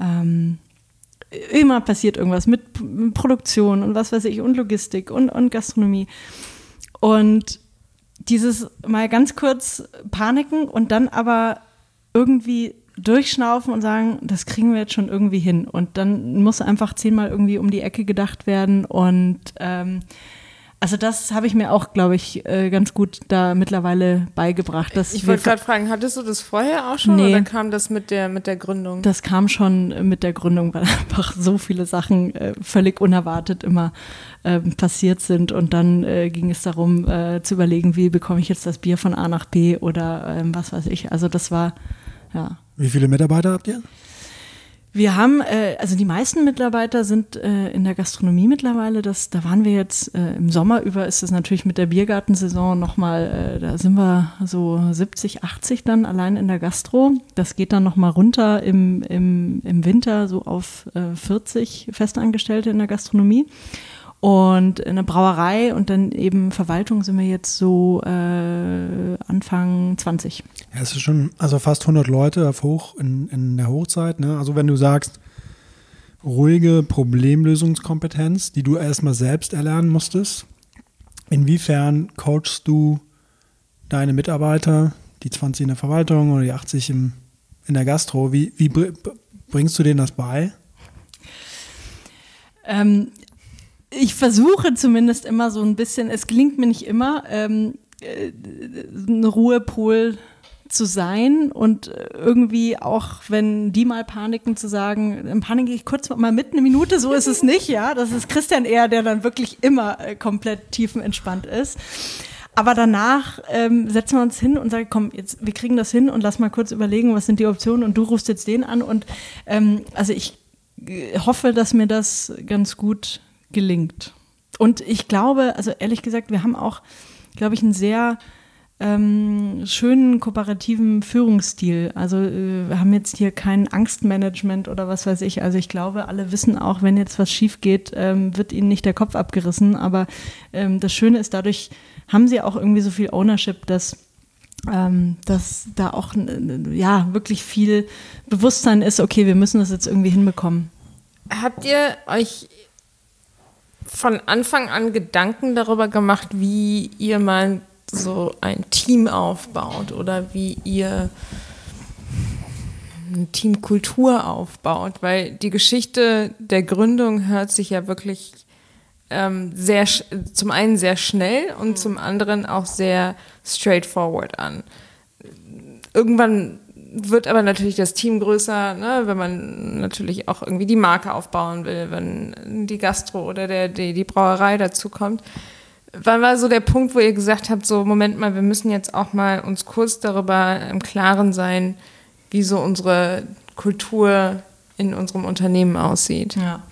Ähm, immer passiert irgendwas mit Produktion und was weiß ich und Logistik und, und Gastronomie. Und dieses mal ganz kurz paniken und dann aber irgendwie durchschnaufen und sagen, das kriegen wir jetzt schon irgendwie hin. Und dann muss einfach zehnmal irgendwie um die Ecke gedacht werden. Und ähm, also das habe ich mir auch, glaube ich, äh, ganz gut da mittlerweile beigebracht. Dass Ich wollte gerade fragen, hattest du das vorher auch schon Nee. oder kam das mit der, mit der Gründung? Das kam schon mit der Gründung, weil einfach so viele Sachen äh, völlig unerwartet immer ähm, passiert sind. Und dann äh, ging es darum, äh, zu überlegen, wie bekomme ich jetzt das Bier von A nach B oder ähm, was weiß ich. Also das war, ja. Wie viele Mitarbeiter habt ihr? Wir haben, äh, also die meisten Mitarbeiter sind äh, in der Gastronomie mittlerweile. Das, da waren wir jetzt äh, im Sommer über, ist es natürlich mit der Biergartensaison nochmal, äh, da sind wir so 70, 80 dann allein in der Gastro. Das geht dann nochmal runter im, im, im Winter so auf äh, 40 Festangestellte in der Gastronomie. Und in der Brauerei und dann eben Verwaltung sind wir jetzt so äh, Anfang 20. Ja, es ist schon, also fast 100 Leute auf Hoch in, in der Hochzeit. Ne? Also wenn du sagst, ruhige Problemlösungskompetenz, die du erstmal selbst erlernen musstest, inwiefern coachst du deine Mitarbeiter, die 20 in der Verwaltung oder die 80 im, in der Gastro, wie, wie br- bringst du denen das bei? Ähm, ich versuche zumindest immer so ein bisschen, es gelingt mir nicht immer, ähm, äh, ein Ruhepol zu sein und äh, irgendwie auch, wenn die mal paniken, zu sagen, dann panike ich kurz mal mit eine Minute, so ist es nicht, ja. Das ist Christian eher, der dann wirklich immer äh, komplett tiefenentspannt ist. Aber danach ähm, setzen wir uns hin und sagen, komm, jetzt, wir kriegen das hin und lass mal kurz überlegen, was sind die Optionen und du rufst jetzt den an und ähm, also ich äh, hoffe, dass mir das ganz gut gelingt. Und ich glaube, also ehrlich gesagt, wir haben auch, glaube ich, einen sehr ähm, schönen kooperativen Führungsstil. Also äh, wir haben jetzt hier kein Angstmanagement oder was weiß ich. Also ich glaube, alle wissen auch, wenn jetzt was schief geht, ähm, wird ihnen nicht der Kopf abgerissen. Aber ähm, das Schöne ist, dadurch haben sie auch irgendwie so viel Ownership, dass ähm, dass da auch äh, ja wirklich viel Bewusstsein ist, okay, wir müssen das jetzt irgendwie hinbekommen. Habt ihr euch von Anfang an Gedanken darüber gemacht, wie ihr mal so ein Team aufbaut oder wie ihr eine Teamkultur aufbaut, weil die Geschichte der Gründung hört sich ja wirklich ähm, sehr, zum einen sehr schnell und zum anderen auch sehr straightforward an. Irgendwann wird aber natürlich das Team größer, ne, wenn man natürlich auch irgendwie die Marke aufbauen will, wenn die Gastro oder der, die, die Brauerei dazu kommt. Wann war so der Punkt, wo ihr gesagt habt, so Moment mal, wir müssen jetzt auch mal uns kurz darüber im Klaren sein, wie so unsere Kultur in unserem Unternehmen aussieht? Ja.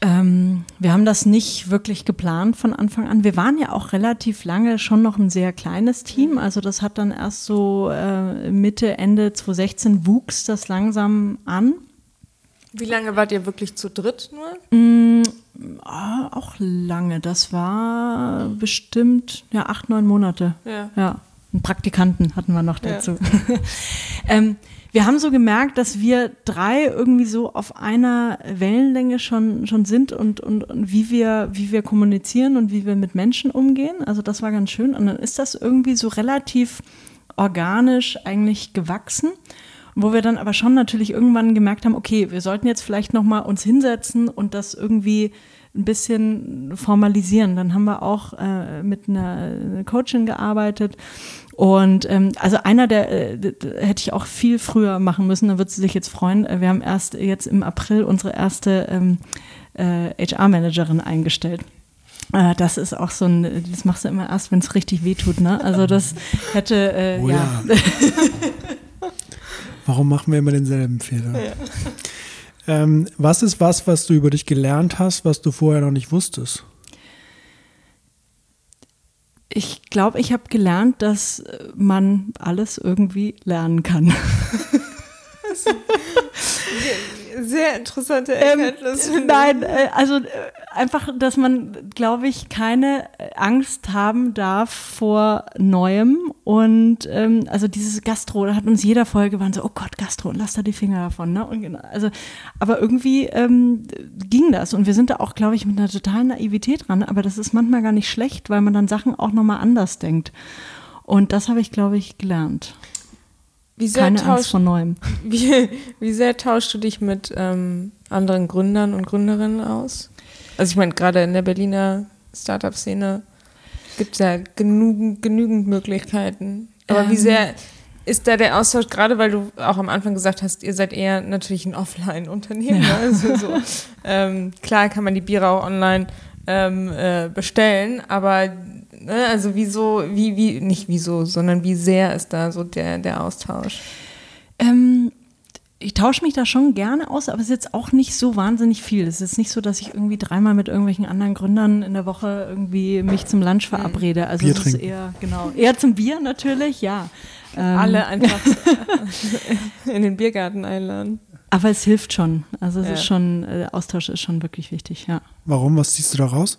Ähm, wir haben das nicht wirklich geplant von Anfang an. Wir waren ja auch relativ lange schon noch ein sehr kleines Team. Also das hat dann erst so äh, Mitte, Ende 2016 wuchs das langsam an. Wie lange wart ihr wirklich zu dritt nur? Mm, auch lange. Das war bestimmt ja acht, neun Monate. Ja. ja. Einen Praktikanten hatten wir noch dazu. Ja. ähm, wir haben so gemerkt, dass wir drei irgendwie so auf einer Wellenlänge schon, schon sind und, und, und wie, wir, wie wir kommunizieren und wie wir mit Menschen umgehen. Also das war ganz schön. Und dann ist das irgendwie so relativ organisch eigentlich gewachsen wo wir dann aber schon natürlich irgendwann gemerkt haben, okay, wir sollten jetzt vielleicht noch mal uns hinsetzen und das irgendwie ein bisschen formalisieren. Dann haben wir auch äh, mit einer Coachin gearbeitet und ähm, also einer, der äh, hätte ich auch viel früher machen müssen, da wird sie sich jetzt freuen. Äh, wir haben erst jetzt im April unsere erste ähm, äh, HR-Managerin eingestellt. Äh, das ist auch so ein, das machst du immer erst, wenn es richtig wehtut, ne? Also das hätte, äh, oh, ja. ja. Warum machen wir immer denselben Fehler? Ja. Ähm, was ist was, was du über dich gelernt hast, was du vorher noch nicht wusstest? Ich glaube, ich habe gelernt, dass man alles irgendwie lernen kann. sehr interessante Erkenntnis. Ähm, nein, äh, also äh, einfach, dass man, glaube ich, keine Angst haben darf vor Neuem. Und ähm, also dieses Gastro, da hat uns jeder Folge gewarnt, so, oh Gott, Gastro, lass da die Finger davon. Ne? Und genau, also, aber irgendwie ähm, ging das. Und wir sind da auch, glaube ich, mit einer totalen Naivität dran. Aber das ist manchmal gar nicht schlecht, weil man dann Sachen auch nochmal anders denkt. Und das habe ich, glaube ich, gelernt. Wie sehr Keine Angst vor Neuem. Wie, wie sehr tauschst du dich mit ähm, anderen Gründern und Gründerinnen aus? Also ich meine, gerade in der Berliner Startup-Szene gibt es ja genügend, genügend Möglichkeiten. Aber ähm, wie sehr ist da der Austausch, gerade weil du auch am Anfang gesagt hast, ihr seid eher natürlich ein Offline-Unternehmen. Ja. Also so, ähm, klar kann man die Biere auch online ähm, äh, bestellen, aber Ne? Also wieso, wie, wie, nicht wieso, sondern wie sehr ist da so der, der Austausch? Ähm, ich tausche mich da schon gerne aus, aber es ist jetzt auch nicht so wahnsinnig viel. Es ist nicht so, dass ich irgendwie dreimal mit irgendwelchen anderen Gründern in der Woche irgendwie mich zum Lunch hm. verabrede. Also Bier es ist eher, genau, eher zum Bier natürlich, ja. Ähm. Alle einfach in den Biergarten einladen. Aber es hilft schon. Also es ja. ist schon, äh, Austausch ist schon wirklich wichtig, ja. Warum? Was ziehst du da raus?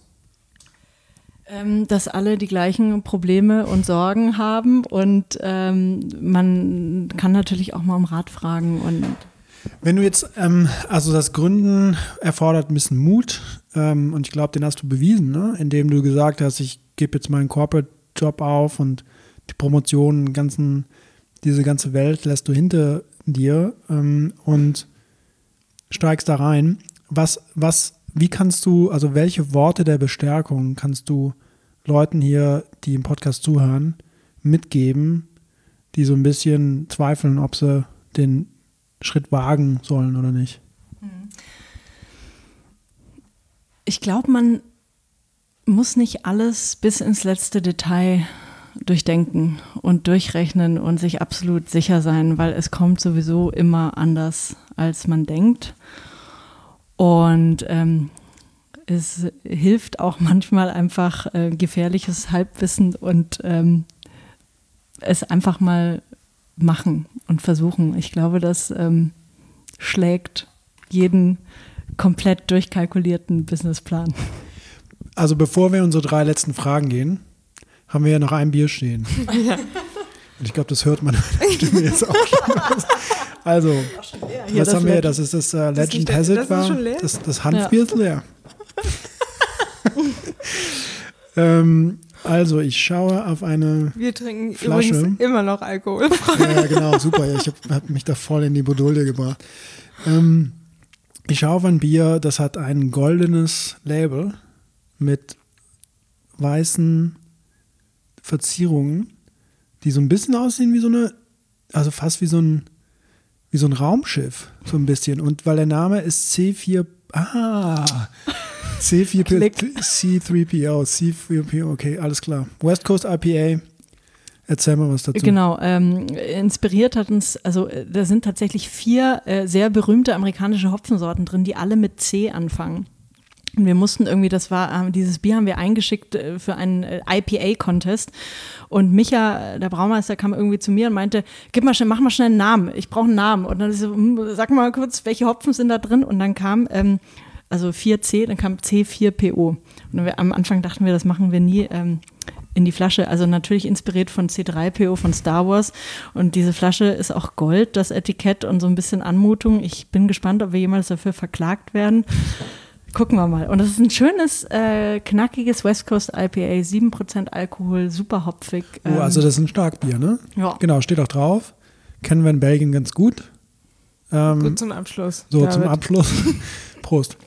Ähm, dass alle die gleichen Probleme und Sorgen haben und ähm, man kann natürlich auch mal um Rat fragen und wenn du jetzt, ähm, also das Gründen erfordert ein bisschen Mut ähm, und ich glaube, den hast du bewiesen, ne? indem du gesagt hast, ich gebe jetzt meinen Corporate-Job auf und die Promotion, ganzen, diese ganze Welt lässt du hinter dir ähm, und steigst da rein. Was, was wie kannst du, also welche Worte der Bestärkung kannst du Leuten hier, die im Podcast zuhören, mitgeben, die so ein bisschen zweifeln, ob sie den Schritt wagen sollen oder nicht? Ich glaube, man muss nicht alles bis ins letzte Detail durchdenken und durchrechnen und sich absolut sicher sein, weil es kommt sowieso immer anders, als man denkt. Und ähm, es hilft auch manchmal einfach äh, gefährliches Halbwissen und ähm, es einfach mal machen und versuchen. Ich glaube, das ähm, schlägt jeden komplett durchkalkulierten Businessplan. Also bevor wir unsere drei letzten Fragen gehen, haben wir ja noch ein Bier stehen. Und ich glaube, das hört man Stimme jetzt auch schon. Also, was haben wir? hier? Das ist das äh, Legend Has It war. Das, das Hanfbier ist leer. ähm, Also, ich schaue auf eine. Wir trinken Flasche. übrigens immer noch Alkohol. Ja, genau, super. Ich habe hab mich da voll in die Bredouille gebracht. Ähm, ich schaue auf ein Bier, das hat ein goldenes Label mit weißen Verzierungen, die so ein bisschen aussehen wie so eine, also fast wie so ein, wie so ein Raumschiff, so ein bisschen. Und weil der Name ist C4, ah, C4P, Klick. C3PO, C3PO, okay, alles klar. West Coast IPA, erzähl mal was dazu. Genau, ähm, inspiriert hat uns, also äh, da sind tatsächlich vier äh, sehr berühmte amerikanische Hopfensorten drin, die alle mit C anfangen. Und wir mussten irgendwie, das war, äh, dieses Bier haben wir eingeschickt äh, für einen äh, IPA-Contest. Und Micha, der Braumeister, kam irgendwie zu mir und meinte, gib mal schnell, mach mal schnell einen Namen. Ich brauche einen Namen. Und dann so, hm, sag mal kurz, welche Hopfen sind da drin? Und dann kam, ähm, also 4C, dann kam C4PO. Und wir, am Anfang dachten wir, das machen wir nie. Ähm, in die Flasche, also natürlich inspiriert von C3PO von Star Wars. Und diese Flasche ist auch Gold, das Etikett und so ein bisschen Anmutung. Ich bin gespannt, ob wir jemals dafür verklagt werden. Gucken wir mal. Und das ist ein schönes, äh, knackiges West Coast IPA, 7% Alkohol, super hopfig. Oh, ähm, also das ist ein Starkbier, ne? ja. Genau, steht auch drauf. Kennen wir in Belgien ganz gut. Ähm, Gut zum Abschluss. so, zum David. Abschluss. Prost.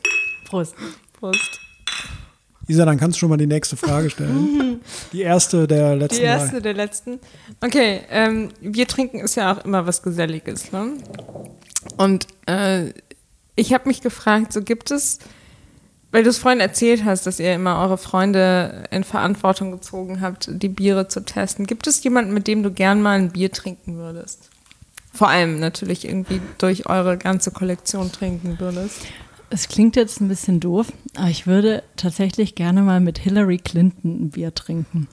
Prost. Prost. Isa, dann kannst du schon mal die nächste Frage stellen. Die erste der letzten Die erste drei. der letzten. Okay, ähm, Bier trinken ist ja auch immer was Geselliges. Ne? Und äh, ich habe mich gefragt, so gibt es, weil du es vorhin erzählt hast, dass ihr immer eure Freunde in Verantwortung gezogen habt, die Biere zu testen. Gibt es jemanden, mit dem du gern mal ein Bier trinken würdest? Vor allem natürlich irgendwie durch eure ganze Kollektion trinken würdest. Es klingt jetzt ein bisschen doof, aber ich würde tatsächlich gerne mal mit Hillary Clinton ein Bier trinken.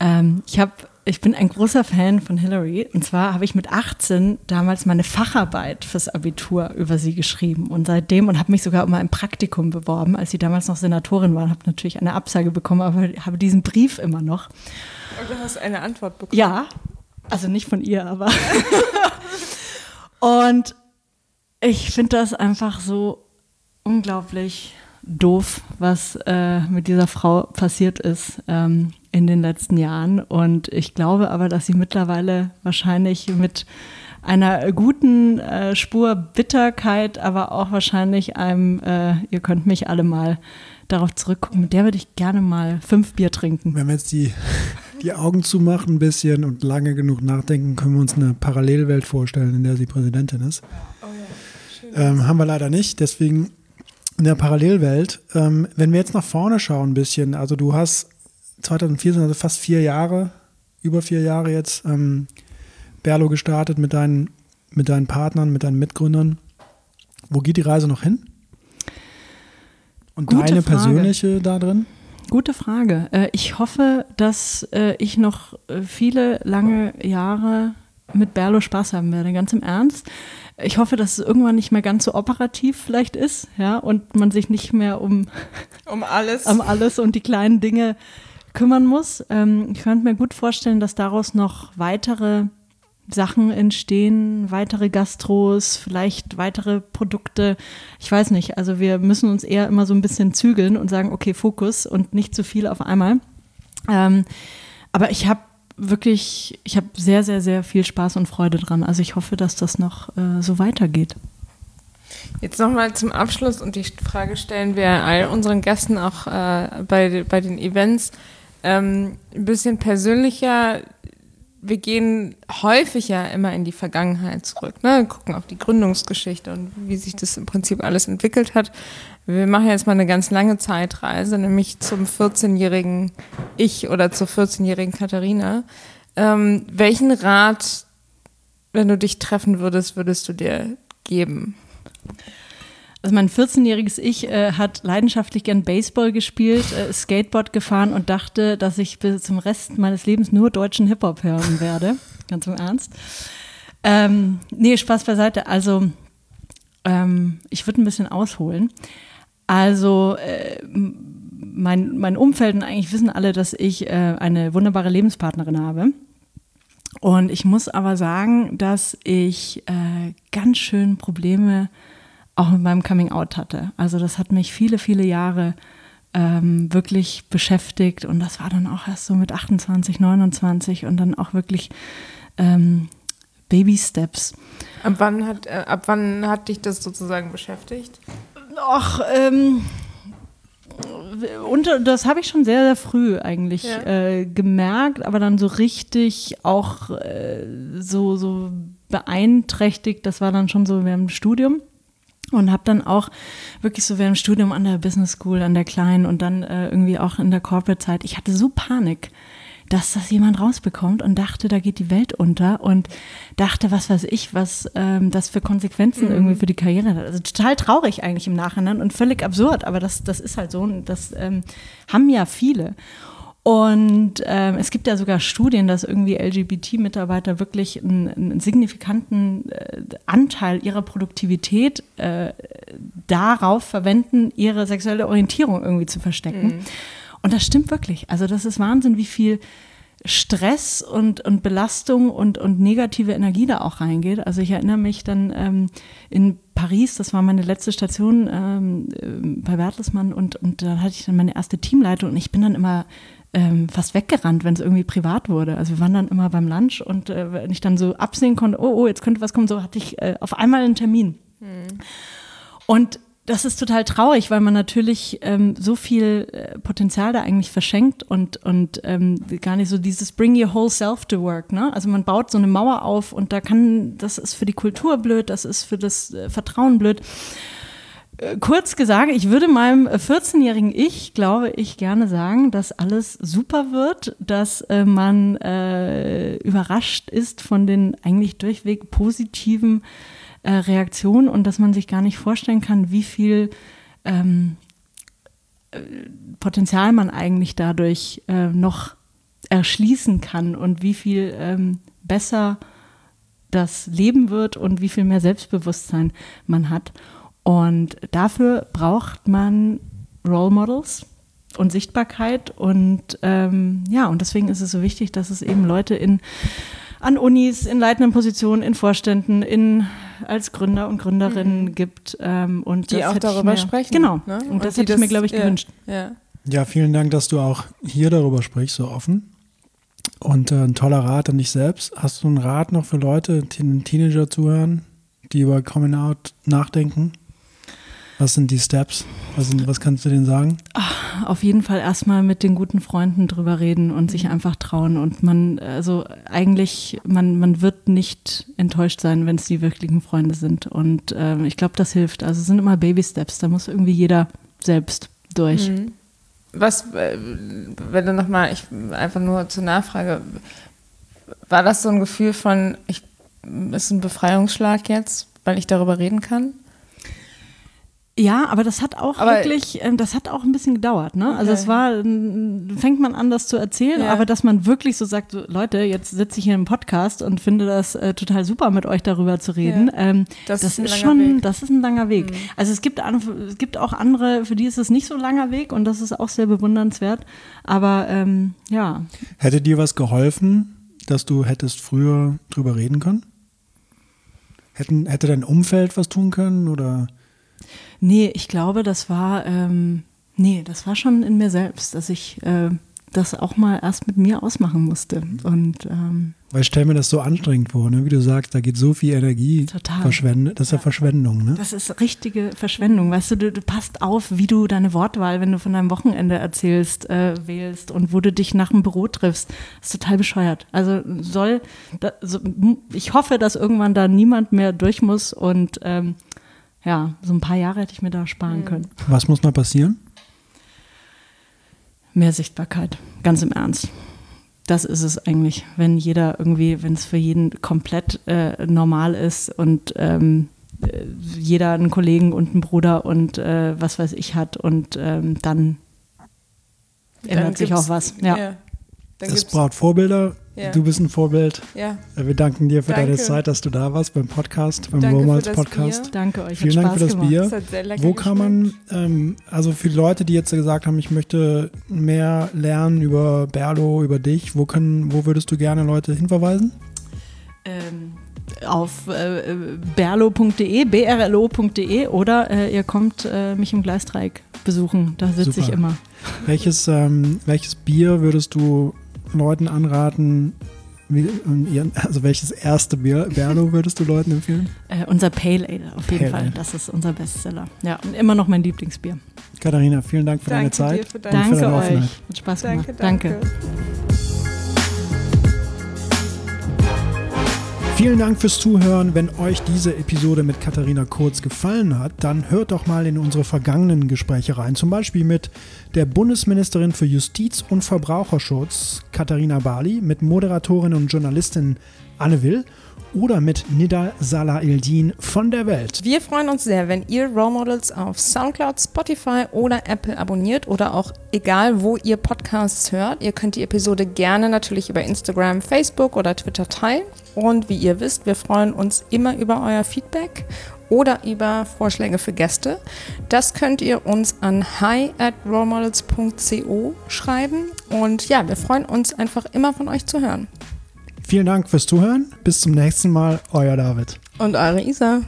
Ähm, ich habe ich bin ein großer Fan von Hillary. Und zwar habe ich mit 18 damals meine Facharbeit fürs Abitur über sie geschrieben. Und seitdem, und habe mich sogar um ein Praktikum beworben, als sie damals noch Senatorin war. Habe natürlich eine Absage bekommen, aber habe diesen Brief immer noch. Und du hast eine Antwort bekommen. Ja, also nicht von ihr, aber. und ich finde das einfach so unglaublich doof, was äh, mit dieser Frau passiert ist ähm, in den letzten Jahren. Und ich glaube aber, dass sie mittlerweile wahrscheinlich mit einer guten äh, Spur Bitterkeit, aber auch wahrscheinlich einem, äh, ihr könnt mich alle mal darauf zurückgucken, mit der würde ich gerne mal fünf Bier trinken. Wenn wir jetzt die, die Augen zumachen ein bisschen und lange genug nachdenken, können wir uns eine Parallelwelt vorstellen, in der sie Präsidentin ist. Ähm, haben wir leider nicht, deswegen in der Parallelwelt. Ähm, wenn wir jetzt nach vorne schauen ein bisschen, also du hast 2014, also fast vier Jahre, über vier Jahre jetzt, ähm, Berlo gestartet mit deinen, mit deinen Partnern, mit deinen Mitgründern. Wo geht die Reise noch hin? Und Gute deine Frage. persönliche da drin? Gute Frage. Äh, Ich hoffe, dass äh, ich noch äh, viele lange Jahre mit Berlo Spaß haben werde, ganz im Ernst. Ich hoffe, dass es irgendwann nicht mehr ganz so operativ vielleicht ist, ja, und man sich nicht mehr um, Um alles. um alles und die kleinen Dinge kümmern muss. Ähm, ich könnte mir gut vorstellen, dass daraus noch weitere Sachen entstehen, weitere Gastros, vielleicht weitere Produkte. Ich weiß nicht. Also wir müssen uns eher immer so ein bisschen zügeln und sagen, okay, Fokus und nicht zu viel auf einmal. Ähm, aber ich habe wirklich, ich habe sehr, sehr, sehr viel Spaß und Freude dran. Also ich hoffe, dass das noch äh, so weitergeht. Jetzt nochmal zum Abschluss und die Frage stellen wir all unseren Gästen auch äh, bei, bei den Events. Ähm, ein bisschen persönlicher. Wir gehen häufig ja immer in die Vergangenheit zurück, ne? gucken auf die Gründungsgeschichte und wie sich das im Prinzip alles entwickelt hat. Wir machen jetzt mal eine ganz lange Zeitreise, nämlich zum 14-jährigen Ich oder zur 14-jährigen Katharina. Ähm, welchen Rat, wenn du dich treffen würdest, würdest du dir geben? Also mein 14-jähriges Ich äh, hat leidenschaftlich gern Baseball gespielt, äh, Skateboard gefahren und dachte, dass ich bis zum Rest meines Lebens nur deutschen Hip-Hop hören werde. Ganz im Ernst. Ähm, nee, Spaß beiseite. Also ähm, ich würde ein bisschen ausholen. Also äh, mein, mein Umfeld und eigentlich wissen alle, dass ich äh, eine wunderbare Lebenspartnerin habe. Und ich muss aber sagen, dass ich äh, ganz schön Probleme auch mit meinem Coming Out hatte. Also das hat mich viele, viele Jahre ähm, wirklich beschäftigt. Und das war dann auch erst so mit 28, 29 und dann auch wirklich ähm, Baby Steps. Ab wann hat, äh, ab wann hat dich das sozusagen beschäftigt? Ach, ähm, und das habe ich schon sehr, sehr früh eigentlich ja. äh, gemerkt, aber dann so richtig auch äh, so, so beeinträchtigt, das war dann schon so während dem Studium. Und habe dann auch wirklich so während dem Studium an der Business School, an der Kleinen und dann äh, irgendwie auch in der Corporate-Zeit, ich hatte so Panik dass das jemand rausbekommt und dachte, da geht die Welt unter und dachte, was weiß ich, was ähm, das für Konsequenzen mhm. irgendwie für die Karriere hat. Also total traurig eigentlich im Nachhinein und völlig absurd, aber das, das ist halt so und das ähm, haben ja viele. Und ähm, es gibt ja sogar Studien, dass irgendwie LGBT-Mitarbeiter wirklich einen, einen signifikanten äh, Anteil ihrer Produktivität äh, darauf verwenden, ihre sexuelle Orientierung irgendwie zu verstecken. Mhm. Und das stimmt wirklich. Also das ist Wahnsinn, wie viel Stress und, und Belastung und, und negative Energie da auch reingeht. Also ich erinnere mich dann ähm, in Paris, das war meine letzte Station ähm, äh, bei Bertelsmann und, und da hatte ich dann meine erste Teamleitung und ich bin dann immer ähm, fast weggerannt, wenn es irgendwie privat wurde. Also wir waren dann immer beim Lunch und äh, wenn ich dann so absehen konnte, oh, oh, jetzt könnte was kommen, so hatte ich äh, auf einmal einen Termin. Hm. Und das ist total traurig, weil man natürlich ähm, so viel äh, Potenzial da eigentlich verschenkt und, und ähm, gar nicht so dieses Bring your whole self to work. Ne? Also man baut so eine Mauer auf und da kann, das ist für die Kultur blöd, das ist für das äh, Vertrauen blöd. Äh, kurz gesagt, ich würde meinem 14-jährigen Ich, glaube ich, gerne sagen, dass alles super wird, dass äh, man äh, überrascht ist von den eigentlich durchweg positiven äh, Reaktion und dass man sich gar nicht vorstellen kann, wie viel ähm, äh, Potenzial man eigentlich dadurch äh, noch erschließen kann und wie viel ähm, besser das Leben wird und wie viel mehr Selbstbewusstsein man hat. Und dafür braucht man Role Models und Sichtbarkeit und ähm, ja, und deswegen ist es so wichtig, dass es eben Leute in an Unis, in leitenden Positionen, in Vorständen, in, als Gründer und Gründerinnen mhm. gibt. Ähm, und die auch darüber mir, sprechen. Genau. Ne? Und, und, das hätte ich mir, glaube ich, ja, gewünscht. Ja. ja, vielen Dank, dass du auch hier darüber sprichst, so offen. Und äh, ein toller Rat an dich selbst. Hast du einen Rat noch für Leute, die Teenager zuhören, die über Coming Out nachdenken? Was sind die Steps? Was, sind, was kannst du denen sagen? Ach, auf jeden Fall erstmal mit den guten Freunden drüber reden und sich mhm. einfach trauen. Und man, also eigentlich, man, man wird nicht enttäuscht sein, wenn es die wirklichen Freunde sind. Und ähm, ich glaube, das hilft. Also es sind immer Baby-Steps. Da muss irgendwie jeder selbst durch. Mhm. Was, äh, wenn du nochmal, ich einfach nur zur Nachfrage, war das so ein Gefühl von, ich, ist ein Befreiungsschlag jetzt, weil ich darüber reden kann? Ja, aber das hat auch aber wirklich, ähm, das hat auch ein bisschen gedauert. Ne? Also okay. Also es war, fängt man an, das zu erzählen, ja. aber dass man wirklich so sagt, so, Leute, jetzt sitze ich hier im Podcast und finde das äh, total super, mit euch darüber zu reden. Ja. Ähm, das, das, ist, ist schon, Weg. das ist ein langer Weg. Mhm. Also es gibt, es gibt auch andere, für die ist es nicht so langer Weg und das ist auch sehr bewundernswert. Aber ähm, ja. Hätte dir was geholfen, dass du hättest früher drüber reden können? Hätten, hätte dein Umfeld was tun können oder? Nee, ich glaube, das war, ähm, nee, das war schon in mir selbst, dass ich äh, das auch mal erst mit mir ausmachen musste. Und, ähm, Weil ich stelle mir das so anstrengend vor, ne? wie du sagst, da geht so viel Energie total. verschwendet. Das ist ja, ja Verschwendung. Ne? Das ist richtige Verschwendung. Weißt du, du, du, passt auf, wie du deine Wortwahl, wenn du von deinem Wochenende erzählst, äh, wählst und wo du dich nach dem Büro triffst. Das ist total bescheuert. Also soll, da, so, ich hoffe, dass irgendwann da niemand mehr durch muss und ähm, ja, so ein paar Jahre hätte ich mir da sparen mhm. können. Was muss noch passieren? Mehr Sichtbarkeit, ganz im Ernst. Das ist es eigentlich, wenn jeder irgendwie, wenn es für jeden komplett äh, normal ist und ähm, äh, jeder einen Kollegen und einen Bruder und äh, was weiß ich hat und ähm, dann, dann ändert sich auch was. Ja. ja. es braucht Vorbilder, ja. Du bist ein Vorbild. Ja. Äh, wir danken dir für Danke. deine Zeit, dass du da warst beim Podcast, beim Romance Podcast. Bier. Danke euch. Vielen Dank für das gemacht. Bier. Das Wo kann man, ähm, also für Leute, die jetzt gesagt haben, ich möchte mehr lernen über Berlo, über dich, wo, können, wo würdest du gerne Leute hinverweisen? Ähm, auf äh, berlo.de, brlo.de oder äh, ihr kommt äh, mich im Gleisdreieck besuchen. Da sitze ich immer. Welches, ähm, welches Bier würdest du Leuten anraten, wie, also welches erste Bier, Berlo würdest du Leuten empfehlen? Äh, unser Pale Ale auf jeden Pale Fall. Das ist unser Bestseller. Ja, und immer noch mein Lieblingsbier. Katharina, vielen Dank für danke deine Zeit. Für deine danke für deine euch. Hat Spaß gemacht. danke. danke. Vielen Dank fürs Zuhören. Wenn euch diese Episode mit Katharina Kurz gefallen hat, dann hört doch mal in unsere vergangenen Gespräche rein. Zum Beispiel mit der Bundesministerin für Justiz und Verbraucherschutz, Katharina Bali, mit Moderatorin und Journalistin Anne Will oder mit Nida Salah Eldin von der Welt. Wir freuen uns sehr, wenn ihr Role Models auf Soundcloud, Spotify oder Apple abonniert oder auch egal, wo ihr Podcasts hört. Ihr könnt die Episode gerne natürlich über Instagram, Facebook oder Twitter teilen. Und wie ihr wisst, wir freuen uns immer über euer Feedback oder über Vorschläge für Gäste. Das könnt ihr uns an hi at rolemodels.co schreiben. Und ja, wir freuen uns einfach immer von euch zu hören. Vielen Dank fürs Zuhören. Bis zum nächsten Mal. Euer David. Und eure Isa.